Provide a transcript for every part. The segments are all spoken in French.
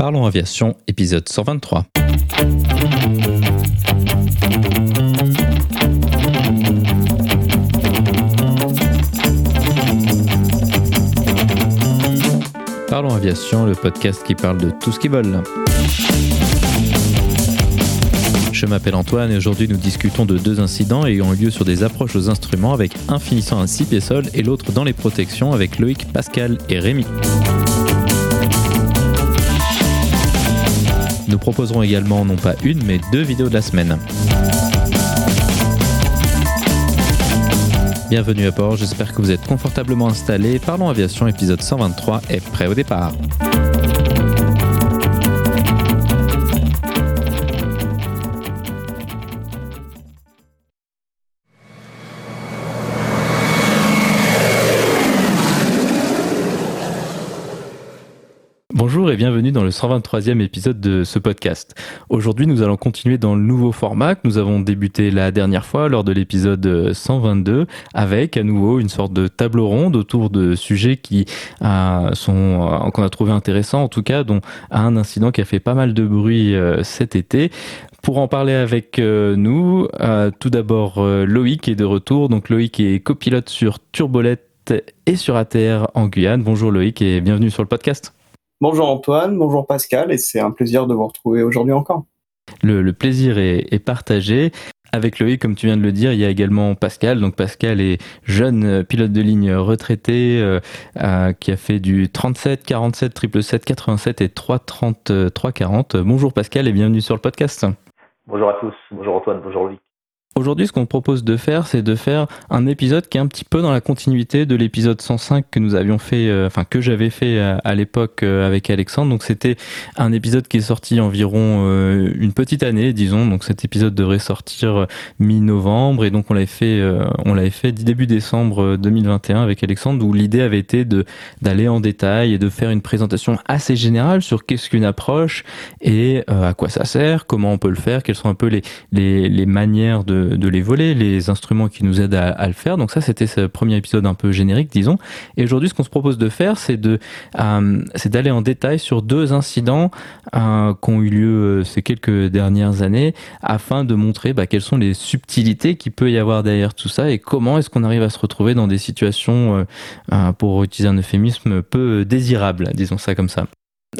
Parlons Aviation, épisode 123. Parlons Aviation, le podcast qui parle de tout ce qui vole. Je m'appelle Antoine et aujourd'hui nous discutons de deux incidents ayant lieu sur des approches aux instruments avec un finissant à 6 pieds sol et l'autre dans les protections avec Loïc, Pascal et Rémi. Nous proposerons également non pas une mais deux vidéos de la semaine. Bienvenue à bord, j'espère que vous êtes confortablement installés. Parlons Aviation, épisode 123 est prêt au départ. Dans le 123e épisode de ce podcast. Aujourd'hui, nous allons continuer dans le nouveau format que nous avons débuté la dernière fois lors de l'épisode 122 avec à nouveau une sorte de table ronde autour de sujets qui euh, sont euh, qu'on a trouvé intéressants en tout cas dont un incident qui a fait pas mal de bruit euh, cet été. Pour en parler avec nous, tout d'abord Loïc est de retour. Donc Loïc est copilote sur Turbolette et sur ATR en Guyane. Bonjour Loïc et bienvenue sur le podcast. Bonjour Antoine, bonjour Pascal, et c'est un plaisir de vous retrouver aujourd'hui encore. Le, plaisir est, partagé. Avec Loïc, comme tu viens de le dire, il y a également Pascal. Donc Pascal est jeune pilote de ligne retraité euh, euh, qui a fait du 37, 47, 777, 87 et 330, 340. Bonjour Pascal et bienvenue sur le podcast. Bonjour à tous, bonjour Antoine, bonjour Loïc. Aujourd'hui, ce qu'on propose de faire, c'est de faire un épisode qui est un petit peu dans la continuité de l'épisode 105 que nous avions fait, euh, enfin que j'avais fait euh, à, l'époque euh, avec Alexandre. Donc c'était un épisode qui est sorti environ une petite année, disons. Donc cet épisode devrait sortir mi-novembre et donc on l'avait fait, on l'avait fait début décembre 2021 avec Alexandre, où l'idée avait été de d'aller en détail et de faire une présentation assez générale sur qu'est-ce qu'une approche et à quoi ça sert, comment on peut le faire, quelles sont un peu les les, les manières de de, les voler, les instruments qui nous aident à, le faire. Donc ça, c'était ce premier épisode un peu générique, disons. Et aujourd'hui, ce qu'on se propose de faire, c'est euh, d'aller en détail sur deux incidents euh, qui ont eu lieu euh, ces quelques dernières années, afin de montrer bah, quelles sont les subtilités qu'il peut y avoir derrière tout ça et comment est-ce qu'on arrive à se retrouver dans des situations, pour utiliser un euphémisme, peu désirables, disons ça comme ça.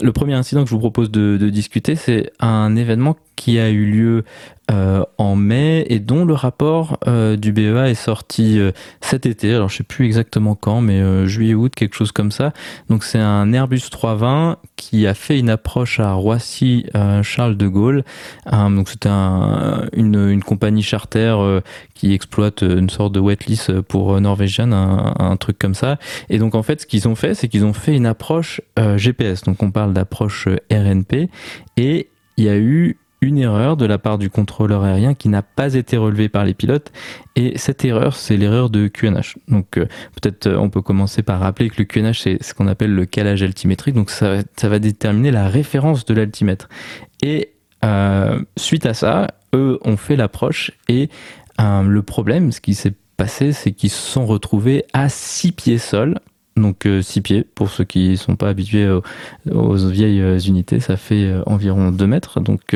Le premier incident que je vous propose de discuter, c'est un événement qui a eu lieu euh, en mai et dont le rapport euh, du BEA est sorti euh, cet été. Alors je sais plus exactement quand, mais juillet août quelque chose comme ça. Donc c'est un Airbus 320 qui a fait une approche à Roissy Charles de Gaulle. donc c'était un, une, compagnie charter qui exploite une sorte de wetlist pour Norwegian, un, truc comme ça. Et donc en fait ce qu'ils ont fait, c'est qu'ils ont fait une approche GPS. Donc on parle d'approche RNP et il y a eu une erreur de la part du contrôleur aérien qui n'a pas été relevée par les pilotes. Et cette erreur, c'est l'erreur de QNH. Donc euh, peut-être euh, on peut commencer par rappeler que le QNH, c'est ce qu'on appelle le calage altimétrique. Donc ça, va déterminer la référence de l'altimètre. Et euh, suite à ça, eux ont fait l'approche et le problème, ce qui s'est passé, c'est qu'ils se sont retrouvés à 6 pieds sol donc 6 euh, pieds, pour ceux qui sont pas habitués aux, vieilles euh, unités, ça fait euh, environ 2 mètres. Donc,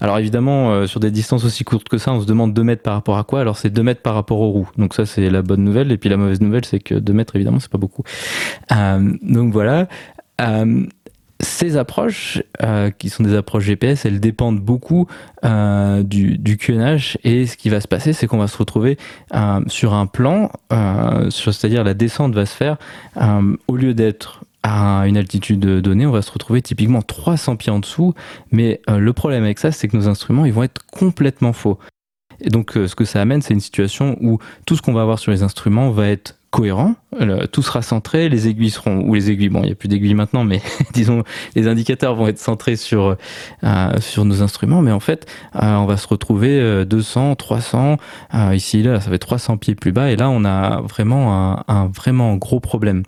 alors évidemment, sur des distances aussi courtes que ça, on se demande 2 mètres par rapport à quoi Alors c'est 2 mètres par rapport aux roues. Donc ça, c'est la bonne nouvelle. Et puis la mauvaise nouvelle, c'est que 2 mètres, évidemment, c'est pas beaucoup. donc voilà ces approches, euh, qui sont des approches GPS, elles dépendent beaucoup euh, du, QNH et ce qui va se passer, c'est qu'on va se retrouver euh, sur un plan, c'est-à-dire la descente va se faire, au lieu d'être à une altitude donnée, on va se retrouver typiquement 300 pieds en dessous, mais le problème avec ça, c'est que nos instruments, ils vont être complètement faux. Et donc, ce que ça amène, c'est une situation où tout ce qu'on va avoir sur les instruments va être cohérent, tout sera centré, les aiguilles seront, ou les aiguilles, bon, il n'y a plus d'aiguilles maintenant, mais disons, les indicateurs vont être centrés sur, euh, sur nos instruments, mais en fait, euh, on va se retrouver 200, 300, euh, ici, là, ça fait 300 pieds plus bas, et là, on a vraiment un, un vraiment gros problème.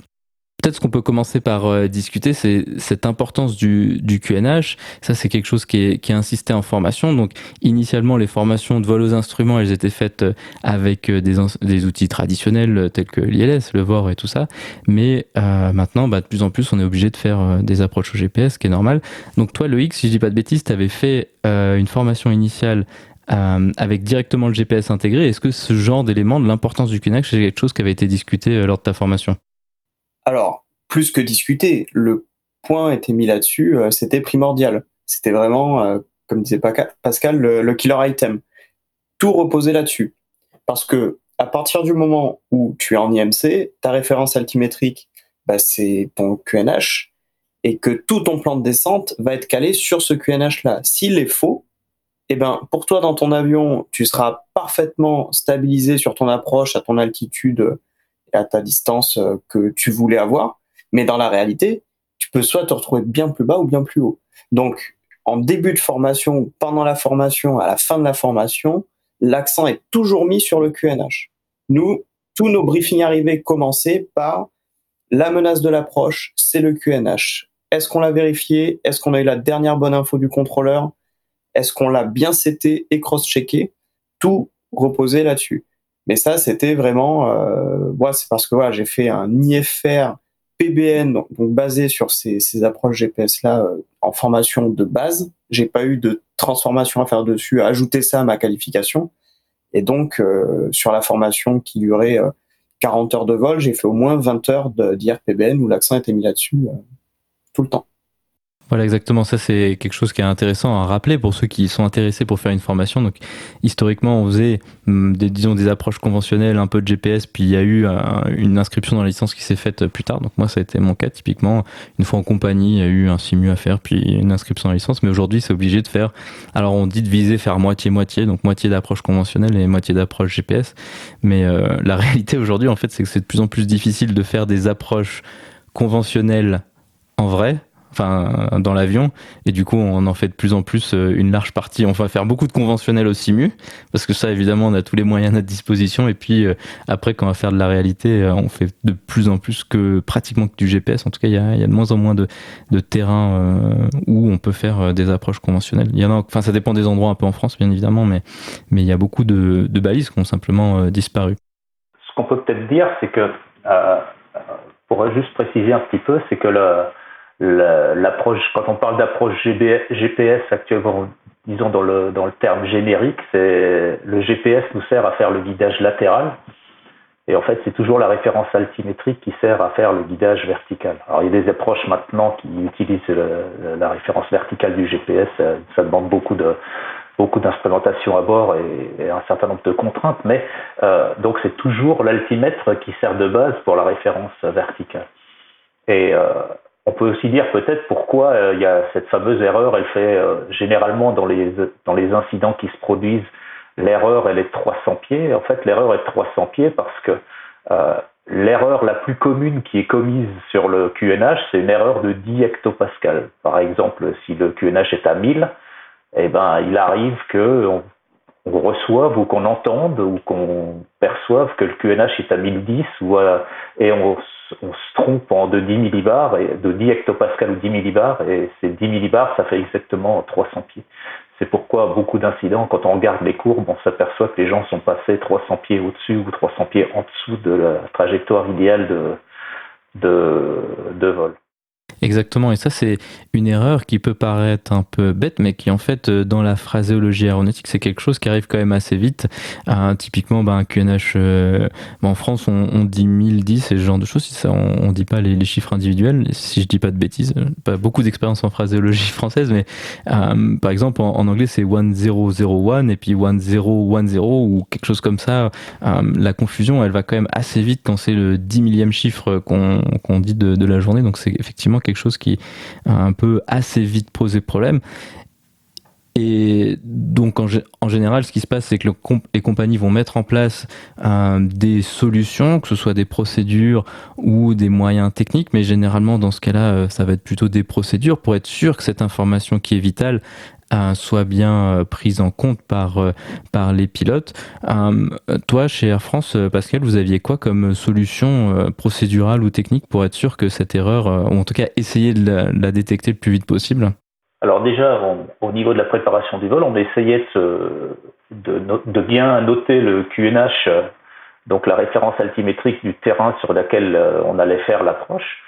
Peut-être ce qu'on peut commencer par euh, discuter, c'est cette importance du, du QNH. Ça, c'est quelque chose qui est, qui est insisté en formation. Donc, initialement, les formations de vol aux instruments, elles étaient faites euh, avec euh, des, des outils traditionnels tels que l'ILS, le VOR et tout ça. Mais maintenant, bah, de plus en plus, on est obligé de faire des approches au GPS, ce qui est normal. Donc, toi, Loïc, si je dis pas de bêtises, tu avais fait une formation initiale avec directement le GPS intégré. Est-ce que ce genre d'élément de l'importance du QNH, c'est quelque chose qui avait été discuté lors de ta formation? Alors, plus que discuter, le point était mis là-dessus, euh, c'était primordial. C'était vraiment, euh, comme disait Pascal, le, killer item. Tout reposait là-dessus. Parce que à partir du moment où tu es en IMC, ta référence altimétrique, bah, c'est ton QNH, et que tout ton plan de descente va être calé sur ce QNH-là. S'il est faux, eh ben, pour toi, dans ton avion, tu seras parfaitement stabilisé sur ton approche, à ton altitude, à ta distance euh, que tu voulais avoir. Mais dans la réalité, tu peux soit te retrouver bien plus bas ou bien plus haut. Donc, en début de formation, pendant la formation, à la fin de la formation, l'accent est toujours mis sur le QNH. Nous, tous nos briefings arrivés commençaient par la menace de l'approche, c'est le QNH. Est-ce qu'on l'a vérifié? Est-ce qu'on a eu la dernière bonne info du contrôleur? Est-ce qu'on l'a bien seté et cross-checké? Tout reposait là-dessus. Mais ça, c'était vraiment, euh, moi, c'est parce que voilà, j'ai fait un IFR PBN, donc, basé sur ces, ces approches GPS là euh, en formation de base. J'ai pas eu de transformation à faire dessus, à ajouter ça à ma qualification. Et donc, euh, sur la formation qui durait 40 heures de vol, j'ai fait au moins 20 heures d'IRPBN où l'accent était mis là-dessus tout le temps. Voilà, exactement. Ça, c'est quelque chose qui est intéressant à rappeler pour ceux qui sont intéressés pour faire une formation. Donc, historiquement, on faisait hum, des, disons, des approches conventionnelles, un peu de GPS, puis il y a eu une inscription dans la licence qui s'est faite plus tard. Donc, moi, ça a été mon cas, typiquement. Une fois en compagnie, il y a eu un simu à faire, puis une inscription dans la licence. Mais aujourd'hui, c'est obligé de faire. Alors, on dit de viser faire moitié-moitié, donc moitié d'approche conventionnelle et moitié d'approche GPS. Mais euh, la réalité aujourd'hui, en fait, c'est que c'est de plus en plus difficile de faire des approches conventionnelles en vrai dans l'avion. Et du coup on en fait de plus en plus euh, une large partie. On va faire beaucoup de conventionnels au simu parce que ça évidemment on a tous les moyens à notre disposition. Et puis euh, après quand on va faire de la réalité euh, on fait de plus en plus que pratiquement que du GPS en tout cas il y a, de moins en moins de, de terrains où on peut faire des approches conventionnelles. Il y en a enfin ça dépend des endroits un peu en France bien évidemment mais mais il y a beaucoup de, de balises qui ont simplement disparu. Ce qu'on peut peut-être dire c'est que pour juste préciser un petit peu c'est que le l'approche, quand on parle d'approche GPS actuellement, disons dans le, dans le terme générique, c'est le GPS nous sert à faire le guidage latéral. Et en fait, c'est toujours la référence altimétrique qui sert à faire le guidage vertical. Alors, il y a des approches maintenant qui utilisent la référence verticale du GPS. Ça demande beaucoup de beaucoup d'instrumentation à bord et, un certain nombre de contraintes, mais euh, donc c'est toujours l'altimètre qui sert de base pour la référence verticale. Et euh, on peut aussi dire peut-être pourquoi euh, il y a cette fameuse erreur. Elle fait euh, généralement dans les, dans les incidents qui se produisent, l'erreur elle est de 300 pieds. En fait, l'erreur est de 300 pieds parce que euh, l'erreur la plus commune qui est commise sur le QNH, c'est une erreur de 10 hectopascal. Par exemple, si le QNH est à 1000, eh ben, il arrive que on, reçoive ou qu'on entende ou qu'on perçoive que le QNH est à 1010 ou et on se trompe en de 10 millibars, et de 10 hectopascal ou 10 millibars, et ces 10 millibars, ça fait exactement 300 pieds. C'est pourquoi beaucoup d'incidents, quand on regarde les courbes, on s'aperçoit que les gens sont passés 300 pieds au-dessus ou 300 pieds en dessous de la trajectoire idéale de, de vol. Exactement, et ça c'est une erreur qui peut paraître un peu bête, mais qui en fait euh, dans la phraséologie aéronautique c'est quelque chose qui arrive quand même assez vite. Euh, typiquement, ben, un QNH, euh, en France on, dit 1010 et ce genre de choses, ça, on, on dit pas les, chiffres individuels, si je dis pas de bêtises, pas beaucoup d'expérience en phraséologie française, mais par exemple en, anglais c'est 1001 et puis 1010 ou quelque chose comme ça. la confusion elle va quand même assez vite quand c'est le 10 millième chiffre qu'on dit de, de la journée, donc c'est effectivement quelque chose qui un peu assez vite posé problème. Et donc en, en, général, ce qui se passe, c'est que les compagnies vont mettre en place euh, des solutions, que ce soit des procédures ou des moyens techniques, mais généralement dans ce cas-là, euh, ça va être plutôt des procédures pour être sûr que cette information qui est vitale, soit bien prise en compte par, par les pilotes. toi, chez Air France, Pascal, vous aviez quoi comme solution procédurale ou technique pour être sûr que cette erreur, ou en tout cas essayer de la, détecter le plus vite possible? Alors déjà, au niveau de la préparation du vol, on essayait de, bien noter le QNH donc la référence altimétrique du terrain sur laquelle euh, on allait faire l'approche,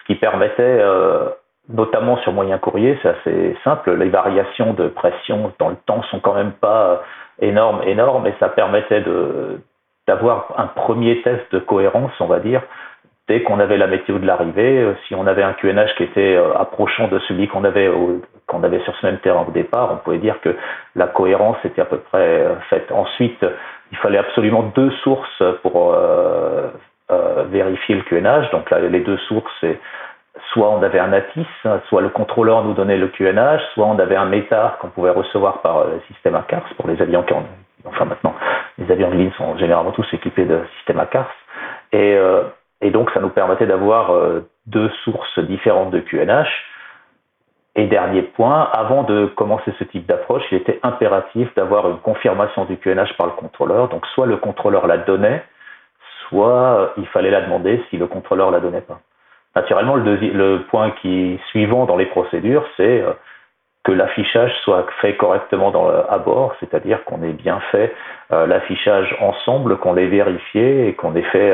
ce qui permettait, euh, notamment sur moyen courrier, c'est assez simple, les variations de pression dans le temps sont quand même pas euh, énormes, énormes, et ça permettait de d'avoir un premier test de cohérence, on va dire, dès qu'on avait la météo de l'arrivée, si on avait un QNH qui était approchant de celui qu'on avait qu'on avait sur ce même terrain au départ, on pouvait dire que la cohérence était à peu près faite. Ensuite, il fallait absolument deux sources pour euh, euh, vérifier le QNH. Donc là, les deux sources, c'est soit on avait un ATIS, soit le contrôleur nous donnait le QNH, soit on avait un METAR qu'on pouvait recevoir par le système ACARS pour les avions qui ont, enfin maintenant, les avions de ligne sont généralement tous équipés de système ACARS. Et, euh, et donc, ça nous permettait d'avoir deux sources différentes de QNH et dernier point, avant de commencer ce type d'approche, il était impératif d'avoir une confirmation du QNH par le contrôleur. Donc soit le contrôleur la donnait, soit euh, il fallait la demander si le contrôleur la donnait pas. Naturellement, le, point qui suivant dans les procédures, c'est euh, que l'affichage soit fait correctement à bord, c'est-à-dire qu'on ait bien fait euh, l'affichage ensemble, qu'on l'ait vérifié et qu'on ait fait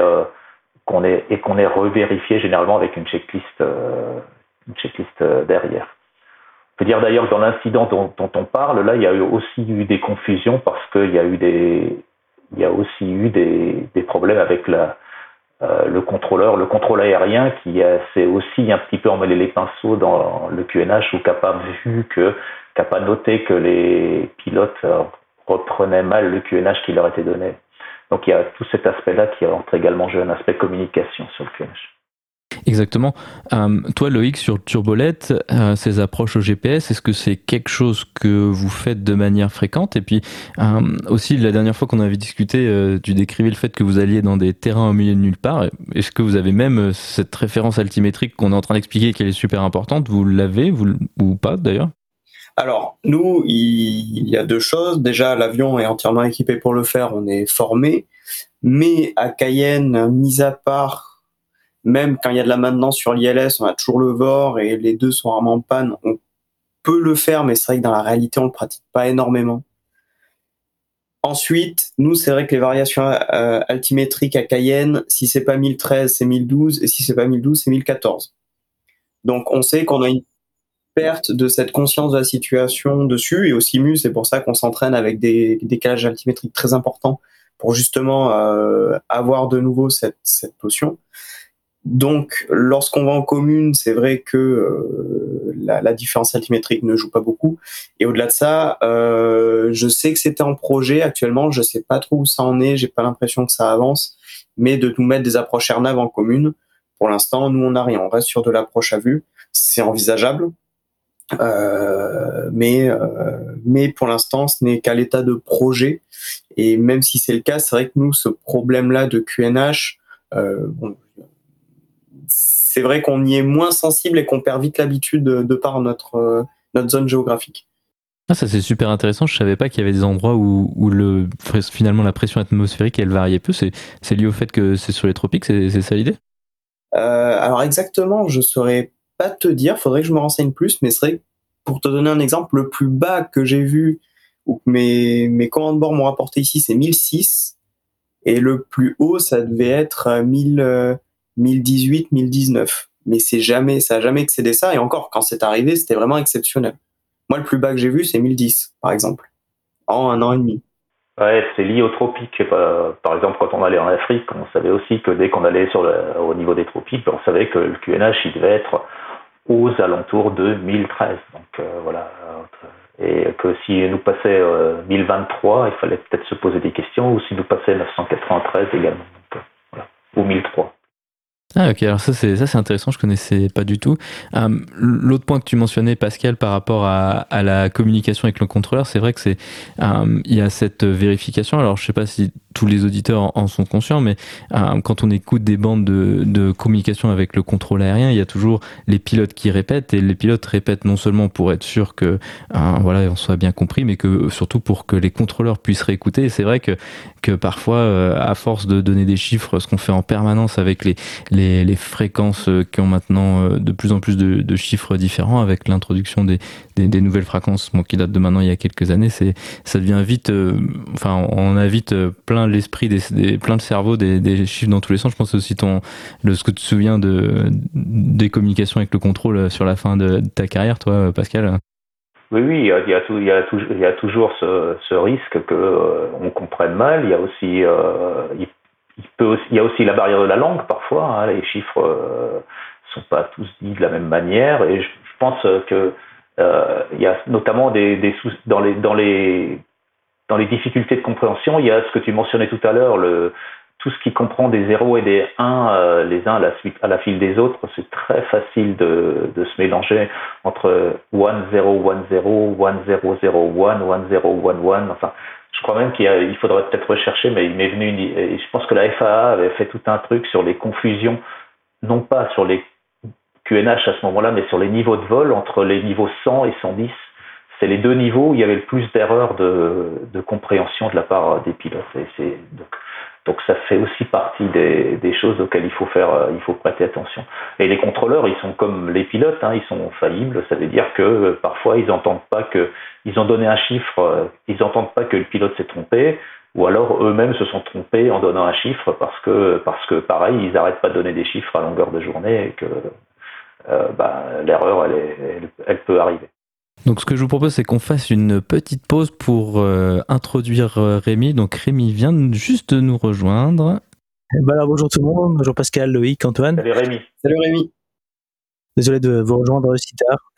qu'on ait et qu'on ait revérifié généralement avec une checklist une checklist derrière. Je peux dire d'ailleurs que dans l'incident dont, on parle, là, il y a aussi eu des confusions parce qu'il y a eu des, il y a aussi eu des problèmes avec la, euh, le contrôleur, le contrôle aérien qui s'est aussi un petit peu emmêlé les pinceaux dans le QNH ou qui n'a pas vu que, qui noté que les pilotes reprenaient mal le QNH qui leur était donné. Donc il y a tout cet aspect-là qui entre également jouer un aspect communication sur le QNH. Exactement. Euh, toi, Loïc, sur Turbolette, euh, ces approches au GPS, est-ce que c'est quelque chose que vous faites de manière fréquente? Et puis, euh, aussi, la dernière fois qu'on avait discuté, tu décrivais le fait que vous alliez dans des terrains au milieu de nulle part. Est-ce que vous avez même cette référence altimétrique qu'on est en train d'expliquer, qu'elle est super importante Vous l'avez ou pas d'ailleurs? Alors, nous, il y a deux choses. Déjà, l'avion est entièrement équipé pour le faire, on est formé. Mais à Cayenne, mis à part même quand il y a de la maintenance sur l'ILS, on a toujours le VOR et les deux sont vraiment en panne. On peut le faire, mais c'est vrai que dans la réalité, on le pratique pas énormément. Ensuite, nous, c'est vrai que les variations euh, altimétriques à Cayenne, si c'est pas 1013, c'est 1012, et si c'est pas 1012, c'est 1014. Donc, on sait qu'on a une perte de cette conscience de la situation dessus, et au SIMU, c'est pour ça qu'on s'entraîne avec des décalages altimétriques très importants pour justement euh, avoir de nouveau cette, cette notion. Donc, lorsqu'on va en commune, c'est vrai que euh, la, différence altimétrique ne joue pas beaucoup. Et au-delà de ça, euh, je sais que c'était en projet actuellement. Je sais pas trop où ça en est. J'ai pas l'impression que ça avance. Mais de nous mettre des approches AirNav en commune, pour l'instant, nous on n'a rien. On reste sur de l'approche à vue. C'est envisageable. Euh, mais mais pour l'instant, ce n'est qu'à l'état de projet. Et même si c'est le cas, c'est vrai que nous, ce problème-là de QNH, bon, c'est vrai qu'on y est moins sensible et qu'on perd vite l'habitude de, par notre, euh, notre zone géographique. Ah, ça c'est super intéressant. Je savais pas qu'il y avait des endroits où, où, le, finalement la pression atmosphérique elle variait peu. C'est, lié au fait que c'est sur les tropiques, c'est, ça l'idée? Euh, Alors exactement, je saurais pas te dire. Faudrait que je me renseigne plus, mais c'est vrai pour te donner un exemple, le plus bas que j'ai vu ou que mes, mes commandes de bord m'ont rapporté ici, c'est 1006. Et le plus haut, ça devait être 1000, 1018, 1019. Mais c'est jamais, ça a jamais excédé ça. Et encore, quand c'est arrivé, c'était vraiment exceptionnel. Moi, le plus bas que j'ai vu, c'est 1010, par exemple, en un an et demi. Ouais, c'est lié aux tropiques. Par exemple, quand on allait en Afrique, on savait aussi que dès qu'on allait sur au niveau des tropiques, on savait que le QNH, il devait être aux alentours de 1013. Donc euh, voilà. Et que si nous passait 1023, euh, il fallait peut-être se poser des questions, ou si nous passait 993 également. Euh. Ou 1003. Ah ok, alors ça c'est ça c'est intéressant, je connaissais pas du tout. Euh, L'autre point que tu mentionnais, Pascal, par rapport à, la communication avec le contrôleur, c'est vrai que c'est euh, il y a cette vérification. Alors je sais pas si tous les auditeurs en, sont conscients, mais euh, quand on écoute des bandes de, de, communication avec le contrôle aérien, il y a toujours les pilotes qui répètent et les pilotes répètent non seulement pour être sûr que voilà on soit bien compris, mais que surtout pour que les contrôleurs puissent réécouter. C'est vrai que que parfois, à force de donner des chiffres, ce qu'on fait en permanence avec les, fréquences euh, qui ont maintenant euh, de plus en plus de, chiffres différents avec l'introduction des, nouvelles fréquences qui datent de maintenant il y a quelques années, c'est ça devient vite, euh, enfin on a vite plein l'esprit, plein de cerveau, des, chiffres dans tous les sens. Je pense aussi ton, le, ce que tu te souviens de, des communications avec le contrôle sur la fin de, ta carrière, toi Pascal? Oui, oui, il y a, toujours ce, risque que on comprenne mal. Il y a aussi, il y a aussi la barrière de la langue parfois. Hein, les chiffres euh, sont pas tous dits de la même manière. Et je, pense que euh, il y a notamment dans les dans les dans les difficultés de compréhension, il y a ce que tu mentionnais tout à l'heure, tout ce qui comprend des 0 et des 1 euh, les uns à la file des autres, c'est très facile de, de, se mélanger entre 1 0 1 0 1 0 0 1 1 0 1 1 enfin je crois même qu'il faudrait peut-être rechercher, mais il m'est venu une, je pense que la FAA avait fait tout un truc sur les confusions, non pas sur les QNH à ce moment-là, mais sur les niveaux de vol entre les niveaux 100 et 110. C'est les deux niveaux où il y avait le plus d'erreurs de, de, compréhension de la part des pilotes. Donc ça fait aussi partie des, des, choses auxquelles il faut faire, euh, il faut prêter attention. Et les contrôleurs, ils sont comme les pilotes, hein, ils sont faillibles. Ça veut dire que euh, parfois ils n'entendent pas que ils ont donné un chiffre, euh, ils n'entendent pas que le pilote s'est trompé, ou alors eux-mêmes se sont trompés en donnant un chiffre parce que parce que pareil, ils n'arrêtent pas de donner des chiffres à longueur de journée et que bah, l'erreur elle, elle, elle peut arriver. Donc ce que je vous propose, c'est qu'on fasse une petite pause pour euh, introduire euh, Rémi. Donc Rémi vient juste de nous rejoindre. Eh ben bonjour tout le monde, bonjour Pascal, Loïc, Antoine. Salut Rémi. Salut Rémi. Désolé de vous rejoindre aussi tard.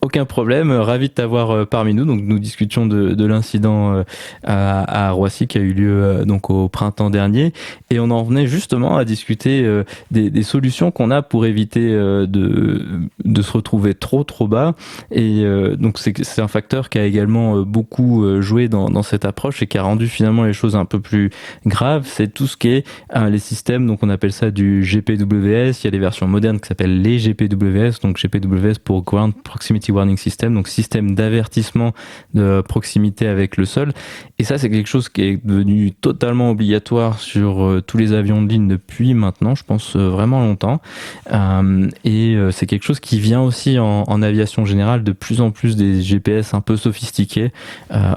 Aucun problème, ravi de t'avoir euh, parmi nous. Donc nous discutions de, de l'incident euh, à, Roissy qui a eu lieu euh, donc au printemps dernier, et on en venait justement à discuter des, solutions qu'on a pour éviter de, de se retrouver trop trop bas. Et donc c'est un facteur qui a également beaucoup joué dans, dans cette approche et qui a rendu finalement les choses un peu plus graves. C'est tout ce qui est les systèmes, donc on appelle ça du GPWS. Il y a des versions modernes qui s'appellent les GPWS, donc GPWS pour Ground Proximity Warning System, donc système d'avertissement de proximité avec le sol. Et ça, c'est quelque chose qui est devenu totalement obligatoire sur euh, tous les avions de ligne depuis maintenant, je pense euh, vraiment longtemps. Euh, et c'est quelque chose qui vient aussi en, en, aviation générale. De plus en plus des GPS un peu sophistiqués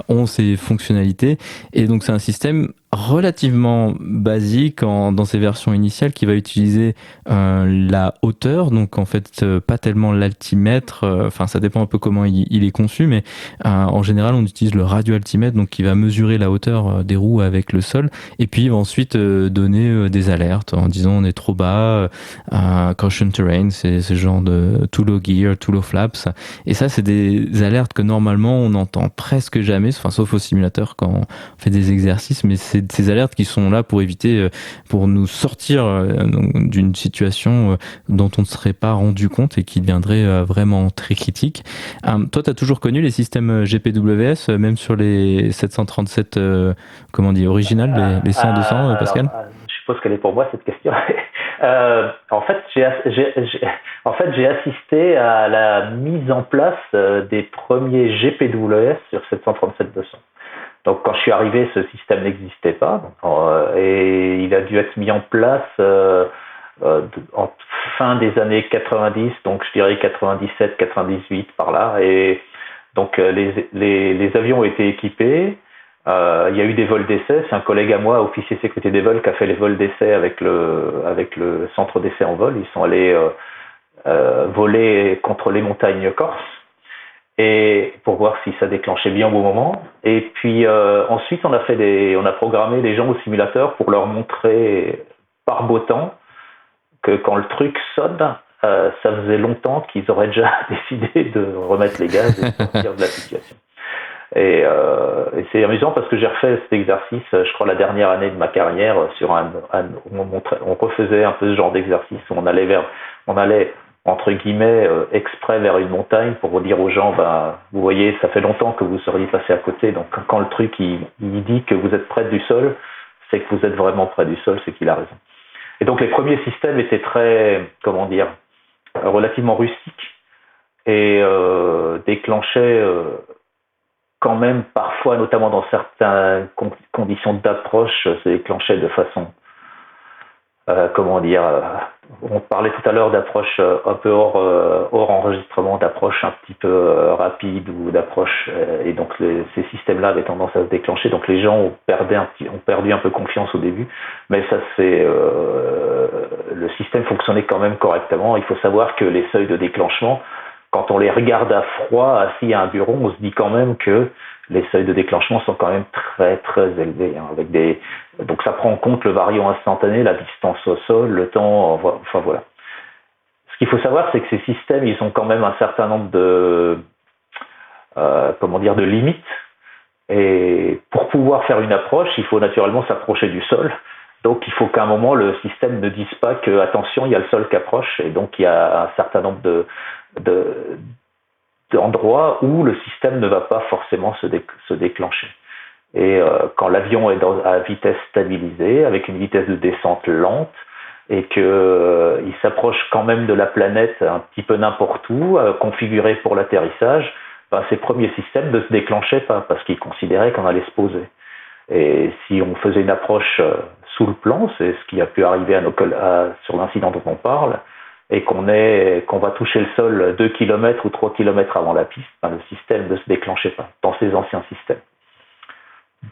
ont ces fonctionnalités. Et donc c'est un système relativement basique en, dans ses versions initiales qui va utiliser euh, la hauteur. Donc en fait euh, pas tellement l'altimètre euh, enfin ça dépend un peu comment il, est conçu mais euh, en général on utilise le radio altimètre donc qui va mesurer la hauteur des roues avec le sol et puis il va ensuite donner des alertes en disant on est trop bas caution terrain c'est ce genre de too low gear too low flaps. Et ça c'est des alertes que normalement on entend presque jamais enfin sauf au simulateur quand on fait des exercices mais c'est ces alertes qui sont là pour éviter, euh, pour nous sortir euh, d'une situation euh, dont on ne serait pas rendu compte et qui deviendrait vraiment très critique. toi, tu as toujours connu les systèmes GPWS, même sur les 737, comment dire, originales, les, 100, 200, Pascal? Je suppose qu'elle est pour moi cette question. en fait, j'ai en fait j'ai assisté à la mise en place des premiers GPWS sur 737-200. Donc quand je suis arrivé, ce système n'existait pas euh, et il a dû être mis en place euh, euh, en fin des années 90, donc je dirais 97, 98 par là. Et donc les, les, les avions ont été équipés. Euh, il y a eu des vols d'essai. C'est un collègue à moi, officier sécurité des vols, qui a fait les vols d'essai avec le, avec le centre d'essai en vol. Ils sont allés euh, voler contre les montagnes corses et pour voir si ça déclenchait bien au bon moment. Et puis euh, ensuite, on a fait des, programmé des gens au simulateur pour leur montrer par beau temps que quand le truc sonne, euh, ça faisait longtemps qu'ils auraient déjà décidé de remettre les gaz et de sortir de la situation. Et, euh, et c'est amusant parce que j'ai refait cet exercice, je crois, la dernière année de ma carrière sur un, on refaisait un peu ce genre d'exercice où on allait vers, on allait entre guillemets euh, exprès vers une montagne pour dire aux gens, bah, vous voyez, ça fait longtemps que vous seriez passé à côté. Donc quand le truc il, il dit que vous êtes près du sol, c'est que vous êtes vraiment près du sol, c'est qu'il a raison. Et donc les premiers systèmes étaient très, comment dire, relativement rustiques et euh, déclenchaient euh, quand même parfois, notamment dans certaines conditions d'approche, se déclenchaient de façon euh, comment dire, euh, on parlait tout à l'heure d'approche euh, un peu hors, hors enregistrement, d'approche un petit peu rapide ou d'approche, et donc ces systèmes-là avaient tendance à se déclencher. Donc les gens ont perdu un, ont perdu un peu confiance au début, mais ça c'est le système fonctionnait quand même correctement. Il faut savoir que les seuils de déclenchement, quand on les regarde à froid assis à un bureau, on se dit quand même que les seuils de déclenchement sont quand même très très élevés. Hein. Donc ça prend en compte le variant instantané, la distance au sol, le temps, enfin voilà. Ce qu'il faut savoir, c'est que ces systèmes, ils ont quand même un certain nombre de, euh, comment dire, de limites. Et pour pouvoir faire une approche, il faut naturellement s'approcher du sol. Donc il faut qu'à un moment, le système ne dise pas que, attention, il y a le sol qui approche. Et donc il y a un certain nombre de, de, d'endroits où le système ne va pas forcément se, déclencher. Et euh, quand l'avion est à vitesse stabilisée, avec une vitesse de descente lente, et qu'il euh, s'approche quand même de la planète un petit peu n'importe où, euh, configuré pour l'atterrissage, ben, ces premiers systèmes ne se déclenchaient pas parce qu'ils considéraient qu'on allait se poser. Et si on faisait une approche sous le plan, c'est ce qui a pu arriver à nos, sur l'incident dont on parle, et qu'on est qu'on va toucher le sol 2 km ou 3 km avant la piste, le système ne se déclenchait pas dans ces anciens systèmes.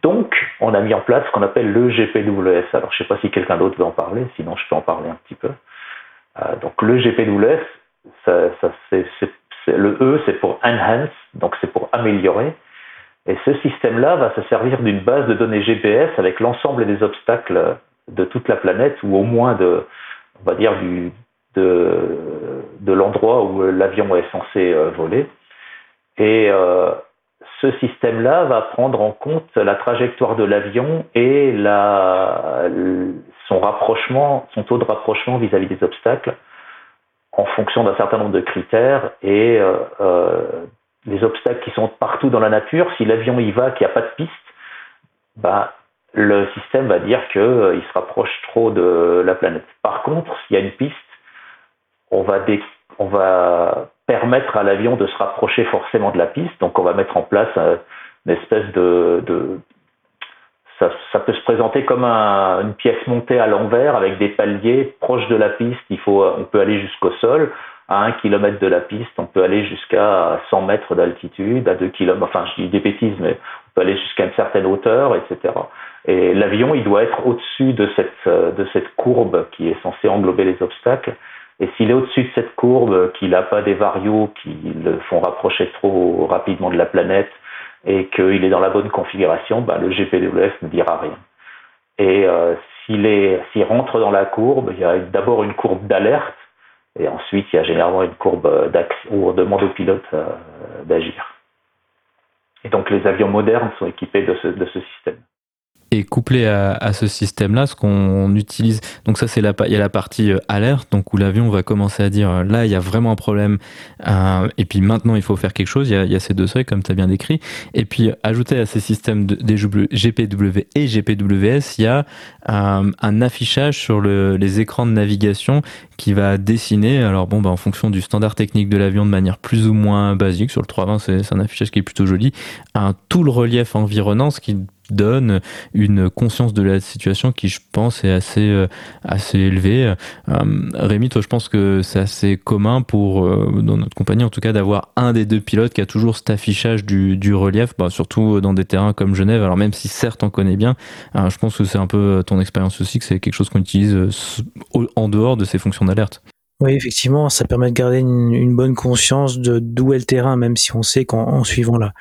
Donc, on a mis en place ce qu'on appelle le GPWS. Alors, je ne sais pas si quelqu'un d'autre veut en parler, sinon je peux en parler un petit peu. Euh, donc, le GPWS, ça, le E, c'est pour enhance, donc c'est pour améliorer. Et ce système-là va se servir d'une base de données GPS avec l'ensemble des obstacles de toute la planète, ou au moins de, on va dire, du, de, l'endroit où l'avion est censé euh, voler. Et euh, ce système-là va prendre en compte la trajectoire de l'avion et son rapprochement, son taux de rapprochement vis-à-vis des obstacles en fonction d'un certain nombre de critères et euh, euh, les obstacles qui sont partout dans la nature, si l'avion y va, qu'il n'y a pas de piste, bah, le système va dire qu'il euh, se rapproche trop de la planète. Par contre, s'il y a une piste, on va, on va permettre à l'avion de se rapprocher forcément de la piste. Donc on va mettre en place une espèce de... de ça, ça, peut se présenter comme un, une pièce montée à l'envers avec des paliers proches de la piste. Il faut, on peut aller jusqu'au sol. À 1 km de la piste, on peut aller jusqu'à 100 mètres d'altitude, à 2 km, enfin je dis des bêtises, mais on peut aller jusqu'à une certaine hauteur, etc. Et l'avion, il doit être au-dessus de cette, de cette courbe qui est censée englober les obstacles. Et s'il est au-dessus de cette courbe, qu'il n'a pas des variaux qui le font rapprocher trop rapidement de la planète et qu'il est dans la bonne configuration, ben le GPWS ne dira rien. Et euh, s'il rentre dans la courbe, il y a d'abord une courbe d'alerte et ensuite il y a généralement une courbe d'action où on demande au pilote euh, d'agir. Et donc les avions modernes sont équipés de ce, de ce système. Et couplé à, ce système-là, ce qu'on utilise, donc ça c'est la, partie euh, alerte, donc où l'avion va commencer à dire euh, là il y a vraiment un problème, euh, et puis maintenant il faut faire quelque chose. Il y a, ces deux seuils comme tu as bien décrit. Et puis ajouter à ces systèmes de, des GPW et GPWS, il y a un affichage sur le, les écrans de navigation qui va dessiner. Alors bon, bah, en fonction du standard technique de l'avion, de manière plus ou moins basique. Sur le 320, c'est un affichage qui est plutôt joli. Un tout le relief environnant, ce qui donne une conscience de la situation qui, je pense, est assez, euh, assez élevée. Euh, Rémi, toi, je pense que c'est assez commun pour, euh, dans notre compagnie, en tout cas, d'avoir un des deux pilotes qui a toujours cet affichage du, du relief, bah, surtout dans des terrains comme Genève. Alors, même si certes on connaît bien, je pense que c'est un peu ton expérience aussi, que c'est quelque chose qu'on utilise en dehors de ces fonctions d'alerte. Oui, effectivement, ça permet de garder une, une bonne conscience de d'où est le terrain, même si on sait qu'en suivant la,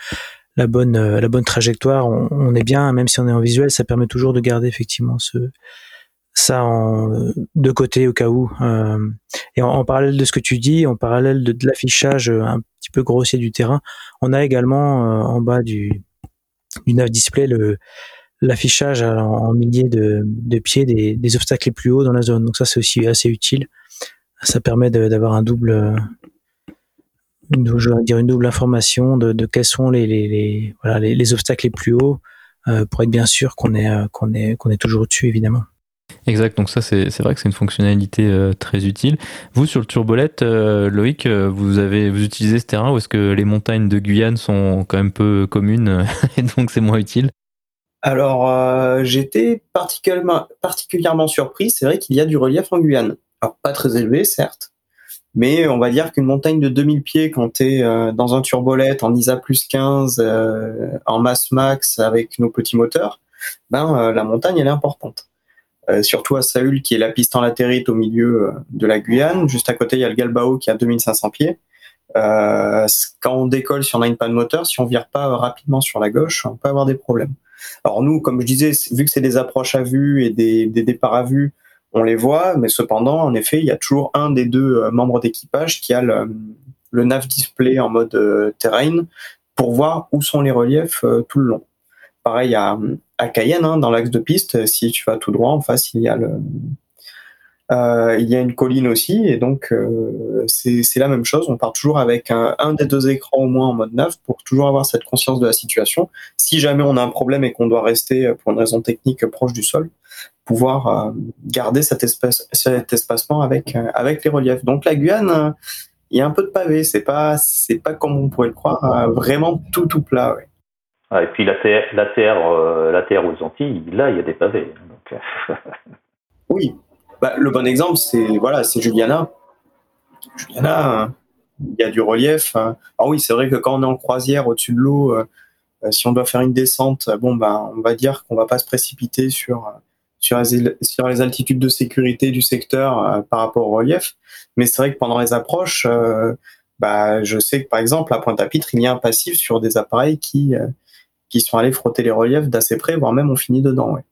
la bonne euh, la bonne trajectoire, on, est bien, même si on est en visuel, ça permet toujours de garder effectivement ce ça en, de côté au cas où. Euh, et en, parallèle de ce que tu dis, en parallèle de, l'affichage un petit peu grossier du terrain, on a également euh, en bas du du nav display le l'affichage en, milliers de, pieds des, obstacles les plus hauts dans la zone. Donc ça c'est aussi assez utile. Ça permet d'avoir un double je vais dire une double information de, de quels sont les, les, les voilà, les, les, obstacles les plus hauts euh, pour être bien sûr qu'on est, euh, qu'on est, qu'on est toujours au-dessus évidemment. Exact, donc ça c'est vrai que c'est une fonctionnalité euh, très utile. Vous sur le turbolette, euh, Loïc, vous avez vous utilisez ce terrain ou est-ce que les montagnes de Guyane sont quand même peu communes et donc c'est moins utile? Alors j'étais particulièrement, particulièrement surpris, c'est vrai qu'il y a du relief en Guyane. Alors pas très élevé certes, mais on va dire qu'une montagne de 2000 pieds quand tu es dans un turbolette en ISA plus 15 en masse max avec nos petits moteurs, ben la montagne elle est importante. Euh, surtout à Saül, qui est la piste en latérite au milieu euh, de la Guyane. Juste à côté, il y a le Galbao qui a 2500 pieds. Euh, quand on décolle, si on a une panne moteur, si on vire pas rapidement sur la gauche, on peut avoir des problèmes. Alors nous, comme je disais, vu que c'est des approches à vue et des, des, départs à vue, on les voit, mais cependant, en effet, il y a toujours un des deux membres d'équipage qui a le, nav display en mode terrain pour voir où sont les reliefs tout le long. Pareil à, Cayenne, hein, dans l'axe de piste, si tu vas tout droit, en face, il y a euh, il y a une colline aussi, et donc euh, c'est la même chose. On part toujours avec un, des deux écrans au moins en mode nav pour toujours avoir cette conscience de la situation. Si jamais on a un problème et qu'on doit rester pour une raison technique proche du sol, pouvoir euh, garder cet, espace, cet espacement avec avec les reliefs. Donc la Guyane, il y a un peu de pavé. C'est pas c'est pas comme on pourrait le croire, vraiment tout tout plat. Ouais. Ah, et puis la terre, la terre, euh, la terre aux Antilles, là, il y a des pavés. Donc... Euh, oui, bah, le bon exemple, c'est voilà, c'est Juliana. Juliana, il y a du relief. Hein. Ah oui, c'est vrai que quand on est en croisière au-dessus de l'eau, euh, si on doit faire une descente, bon ben, on va dire qu'on va pas se précipiter sur sur les, sur les altitudes de sécurité du secteur par rapport au relief. Mais c'est vrai que pendant les approches, bah, je sais que par exemple à Pointe-à-Pitre, il y a un passif sur des appareils qui qui sont allés frotter les reliefs d'assez près, voire même on finit dedans. Ouais.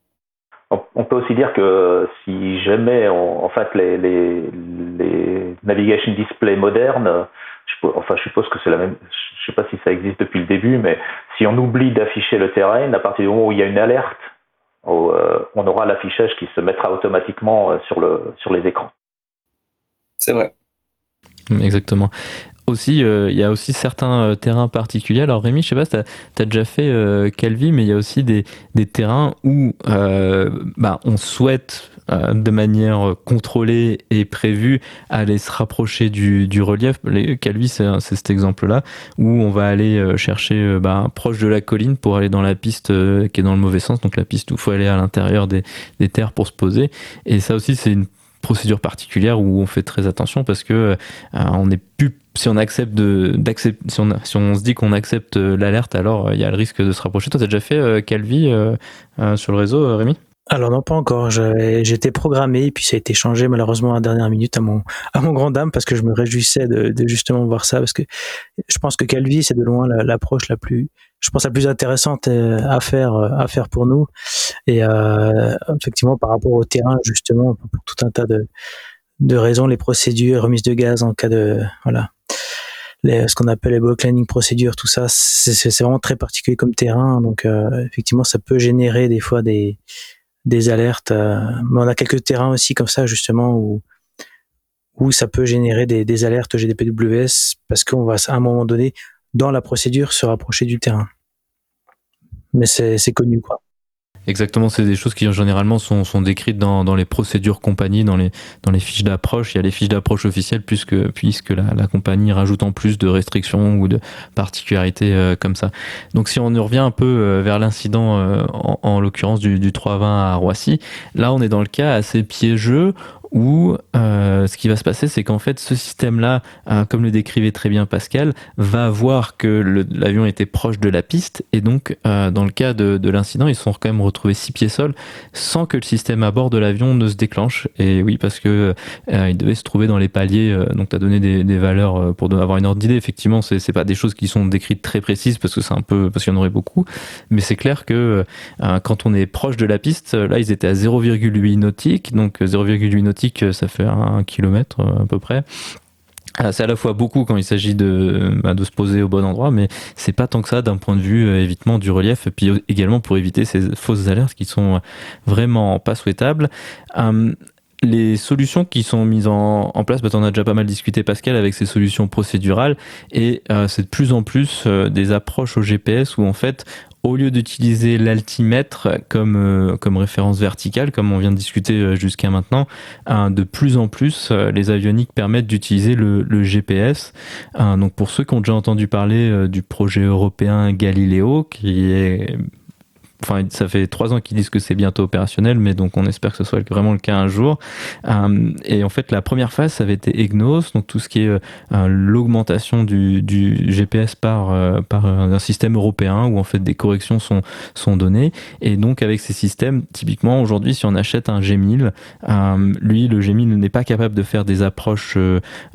On peut aussi dire que si jamais, en fait, les, les, les navigation display modernes, je, enfin, je suppose que c'est la même, je sais pas si ça existe depuis le début, mais si on oublie d'afficher le terrain, à partir du moment où il y a une alerte, euh, on aura l'affichage qui se mettra automatiquement euh, sur, le, sur les écrans. C'est vrai. Exactement aussi, euh, il y a aussi certains euh, terrains particuliers. Alors Rémi, je sais pas si tu as, déjà fait euh, Calvi, mais il y a aussi des, des terrains où bah, on souhaite de manière contrôlée et prévue aller se rapprocher du, du relief. Calvi, c'est cet exemple-là, où on va aller chercher bah, proche de la colline pour aller dans la piste qui est dans le mauvais sens, donc la piste où il faut aller à l'intérieur des, des terres pour se poser. Et ça aussi, c'est une procédure particulière où on fait très attention parce que on est plus si on accepte de si on, si on se dit qu'on accepte euh, l'alerte alors euh, il y a le risque de se rapprocher toi t'as déjà fait euh, Calvi sur le réseau Rémi? Alors non pas encore, j'étais programmé puis ça a été changé malheureusement à la dernière minute à mon à mon grand dame parce que je me réjouissais de, justement voir ça parce que je pense que Calvi c'est de loin l'approche la, plus je pense la plus intéressante à faire à faire pour nous. Et euh, effectivement par rapport au terrain justement pour tout un tas de de raisons les procédures remise de gaz en cas de voilà. Ce qu'on appelle les bulk landing procédures, tout ça, c'est vraiment très particulier comme terrain. Donc, euh, effectivement, ça peut générer des fois des, des alertes. Euh, mais on a quelques terrains aussi comme ça, justement, où, où ça peut générer des, des alertes GDPWS parce qu'on va, à un moment donné, dans la procédure, se rapprocher du terrain. Mais c'est connu, quoi. Exactement, c'est des choses qui généralement sont, sont décrites dans, dans les procédures compagnie, dans les, dans les fiches d'approche. Il y a les fiches d'approche officielles puisque, puisque la, la, compagnie rajoute en plus de restrictions ou de particularités euh, comme ça. Donc si on revient un peu euh, vers l'incident, euh, en, en l'occurrence du, du 320 à Roissy, là on est dans le cas assez piégeux où euh, ce qui va se passer, c'est qu'en fait, ce système-là, euh, comme le décrivait très bien Pascal, va voir que l'avion était proche de la piste, et donc, euh, dans le cas de, de l'incident, ils sont quand même retrouvés six pieds sol, sans que le système à bord de l'avion ne se déclenche. Et oui, parce que euh, il devait se trouver dans les paliers. Euh, donc, tu as donné des, des, valeurs pour avoir une ordre d'idée. Effectivement, c'est pas des choses qui sont décrites très précises parce que c'est un peu parce qu'il y en aurait beaucoup, mais c'est clair que quand on est proche de la piste, là, ils étaient à 0,8 nautique, donc 0,8 nautique ça fait un kilomètre euh, à peu près. ah, c'est à la fois beaucoup quand il s'agit de, bah, de se poser au bon endroit, mais c'est pas tant que ça d'un point de vue euh, évitement du relief, et puis également pour éviter ces fausses alertes qui sont vraiment pas souhaitables. Hum, les solutions qui sont mises en, place, bah, on a déjà pas mal discuté Pascal avec ces solutions procédurales, et euh, c'est de plus en plus euh, des approches au GPS où en fait au lieu d'utiliser l'altimètre comme, euh, comme référence verticale, comme on vient de discuter jusqu'à maintenant, de plus en plus, les avioniques permettent d'utiliser le, GPS. donc pour ceux qui ont déjà entendu parler du projet européen Galileo, qui est enfin ça fait trois ans qu'ils disent que c'est bientôt opérationnel, mais donc on espère que ce soit vraiment le cas un jour. Euh, et en fait, la première phase, ça avait été EGNOS, donc tout ce qui est euh, l'augmentation du, GPS par euh, un système européen où en fait des corrections sont sont données. Et donc avec ces systèmes, typiquement aujourd'hui, si on achète un G1000, lui le G1000 n'est pas capable de faire des approches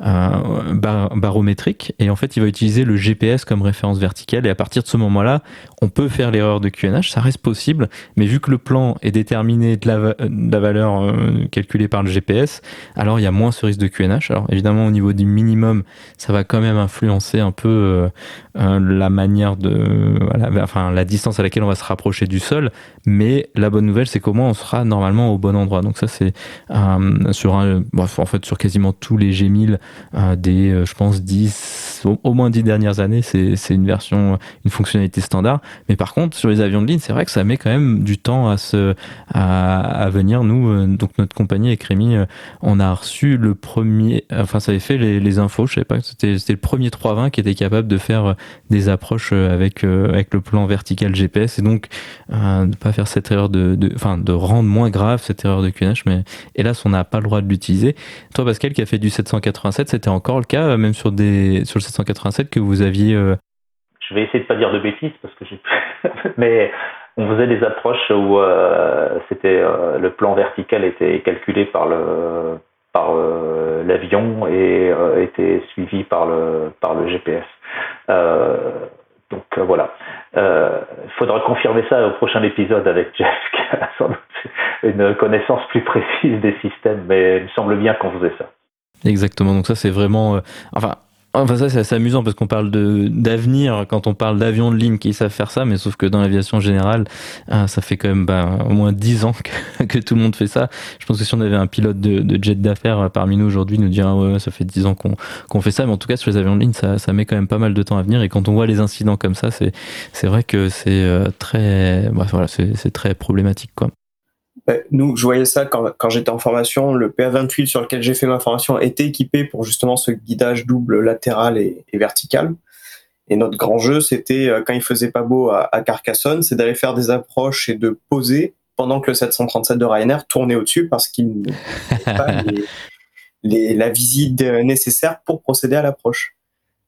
barométriques et en fait il va utiliser le GPS comme référence verticale et à partir de ce moment-là, on peut faire l'erreur de QNH. Ça reste possible, mais vu que le plan est déterminé de la, valeur euh, calculée par le GPS, alors il y a moins ce risque de QNH. Alors évidemment, au niveau du minimum, ça va quand même influencer un peu euh, euh, la manière de, enfin la distance à laquelle on va se rapprocher du sol, mais la bonne nouvelle, c'est qu'au moins on sera normalement au bon endroit. Donc ça, c'est sur un, en fait sur quasiment tous les G1000 des, je pense 10, au, moins 10 dernières années, c'est une version, une fonctionnalité standard. Mais par contre, sur les avions de ligne, c'est vrai que ça met quand même du temps à se à, venir. Nous, euh, donc notre compagnie avec Rémi, euh, on a reçu le premier, enfin ça avait fait les, infos, je sais pas, c'était c'était le premier 320 qui était capable de faire euh, des approches avec avec le plan vertical GPS et donc euh, ne pas faire cette erreur de, enfin de, rendre moins grave cette erreur de QNH. Mais hélas, on n'a pas le droit de l'utiliser. Toi, Pascal, qui a fait du 787, c'était encore le cas, même sur des sur le 787 que vous aviez je vais essayer de pas dire de bêtises parce que j'ai mais on faisait des approches où euh, c'était euh, le plan vertical était calculé par le par euh, l'avion et était suivi par le par le GPS. donc voilà. Il faudra confirmer ça au prochain épisode avec Jeff qui a sans doute une connaissance plus précise des systèmes, mais il me semble bien qu'on faisait ça. Exactement. Donc ça c'est vraiment enfin Enfin ça c'est assez amusant parce qu'on parle de d'avenir quand on parle d'avions de ligne qui savent faire ça, mais sauf que dans l'aviation générale, euh, ça fait quand même bah, au moins dix ans que, tout le monde fait ça. Je pense que si on avait un pilote de, jet d'affaires euh, parmi nous aujourd'hui, nous dirait ça fait dix ans qu'on qu'on fait ça, mais en tout cas sur les avions de ligne, ça, ça met quand même pas mal de temps à venir. Et quand on voit les incidents comme ça, c'est c'est vrai que c'est euh, très bah, voilà c'est très problématique quoi. Nous, je voyais ça quand, quand j'étais en formation. Le PA28 sur lequel j'ai fait ma formation était équipé pour justement ce guidage double latéral et, vertical. Et notre grand jeu, c'était euh, quand il faisait pas beau à, Carcassonne, c'est d'aller faire des approches et de poser pendant que le 737 de Ryanair tournait au-dessus parce qu'il n'avait pas les, la visite nécessaire pour procéder à l'approche.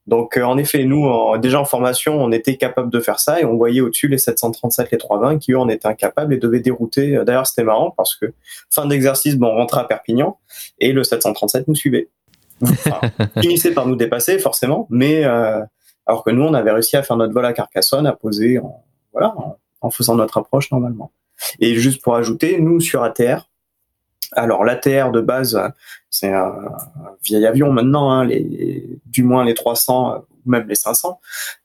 Donc, euh, en effet, nous, déjà en formation, on était capable de faire ça et on voyait au-dessus les 737, les 320 qui, eux, en étaient incapables et devaient dérouter. D'ailleurs, c'était marrant parce que fin d'exercice, bon, on rentrait à Perpignan et le 737 nous suivait. Enfin, finissait par nous dépasser, forcément, mais euh, alors que nous, on avait réussi à faire notre vol à Carcassonne, à poser en, voilà, en faisant notre approche normalement. Et juste pour ajouter, nous, sur ATR, alors l'ATR de base, c'est un, vieil avion maintenant, hein, les, du moins les 300 ou même les 500,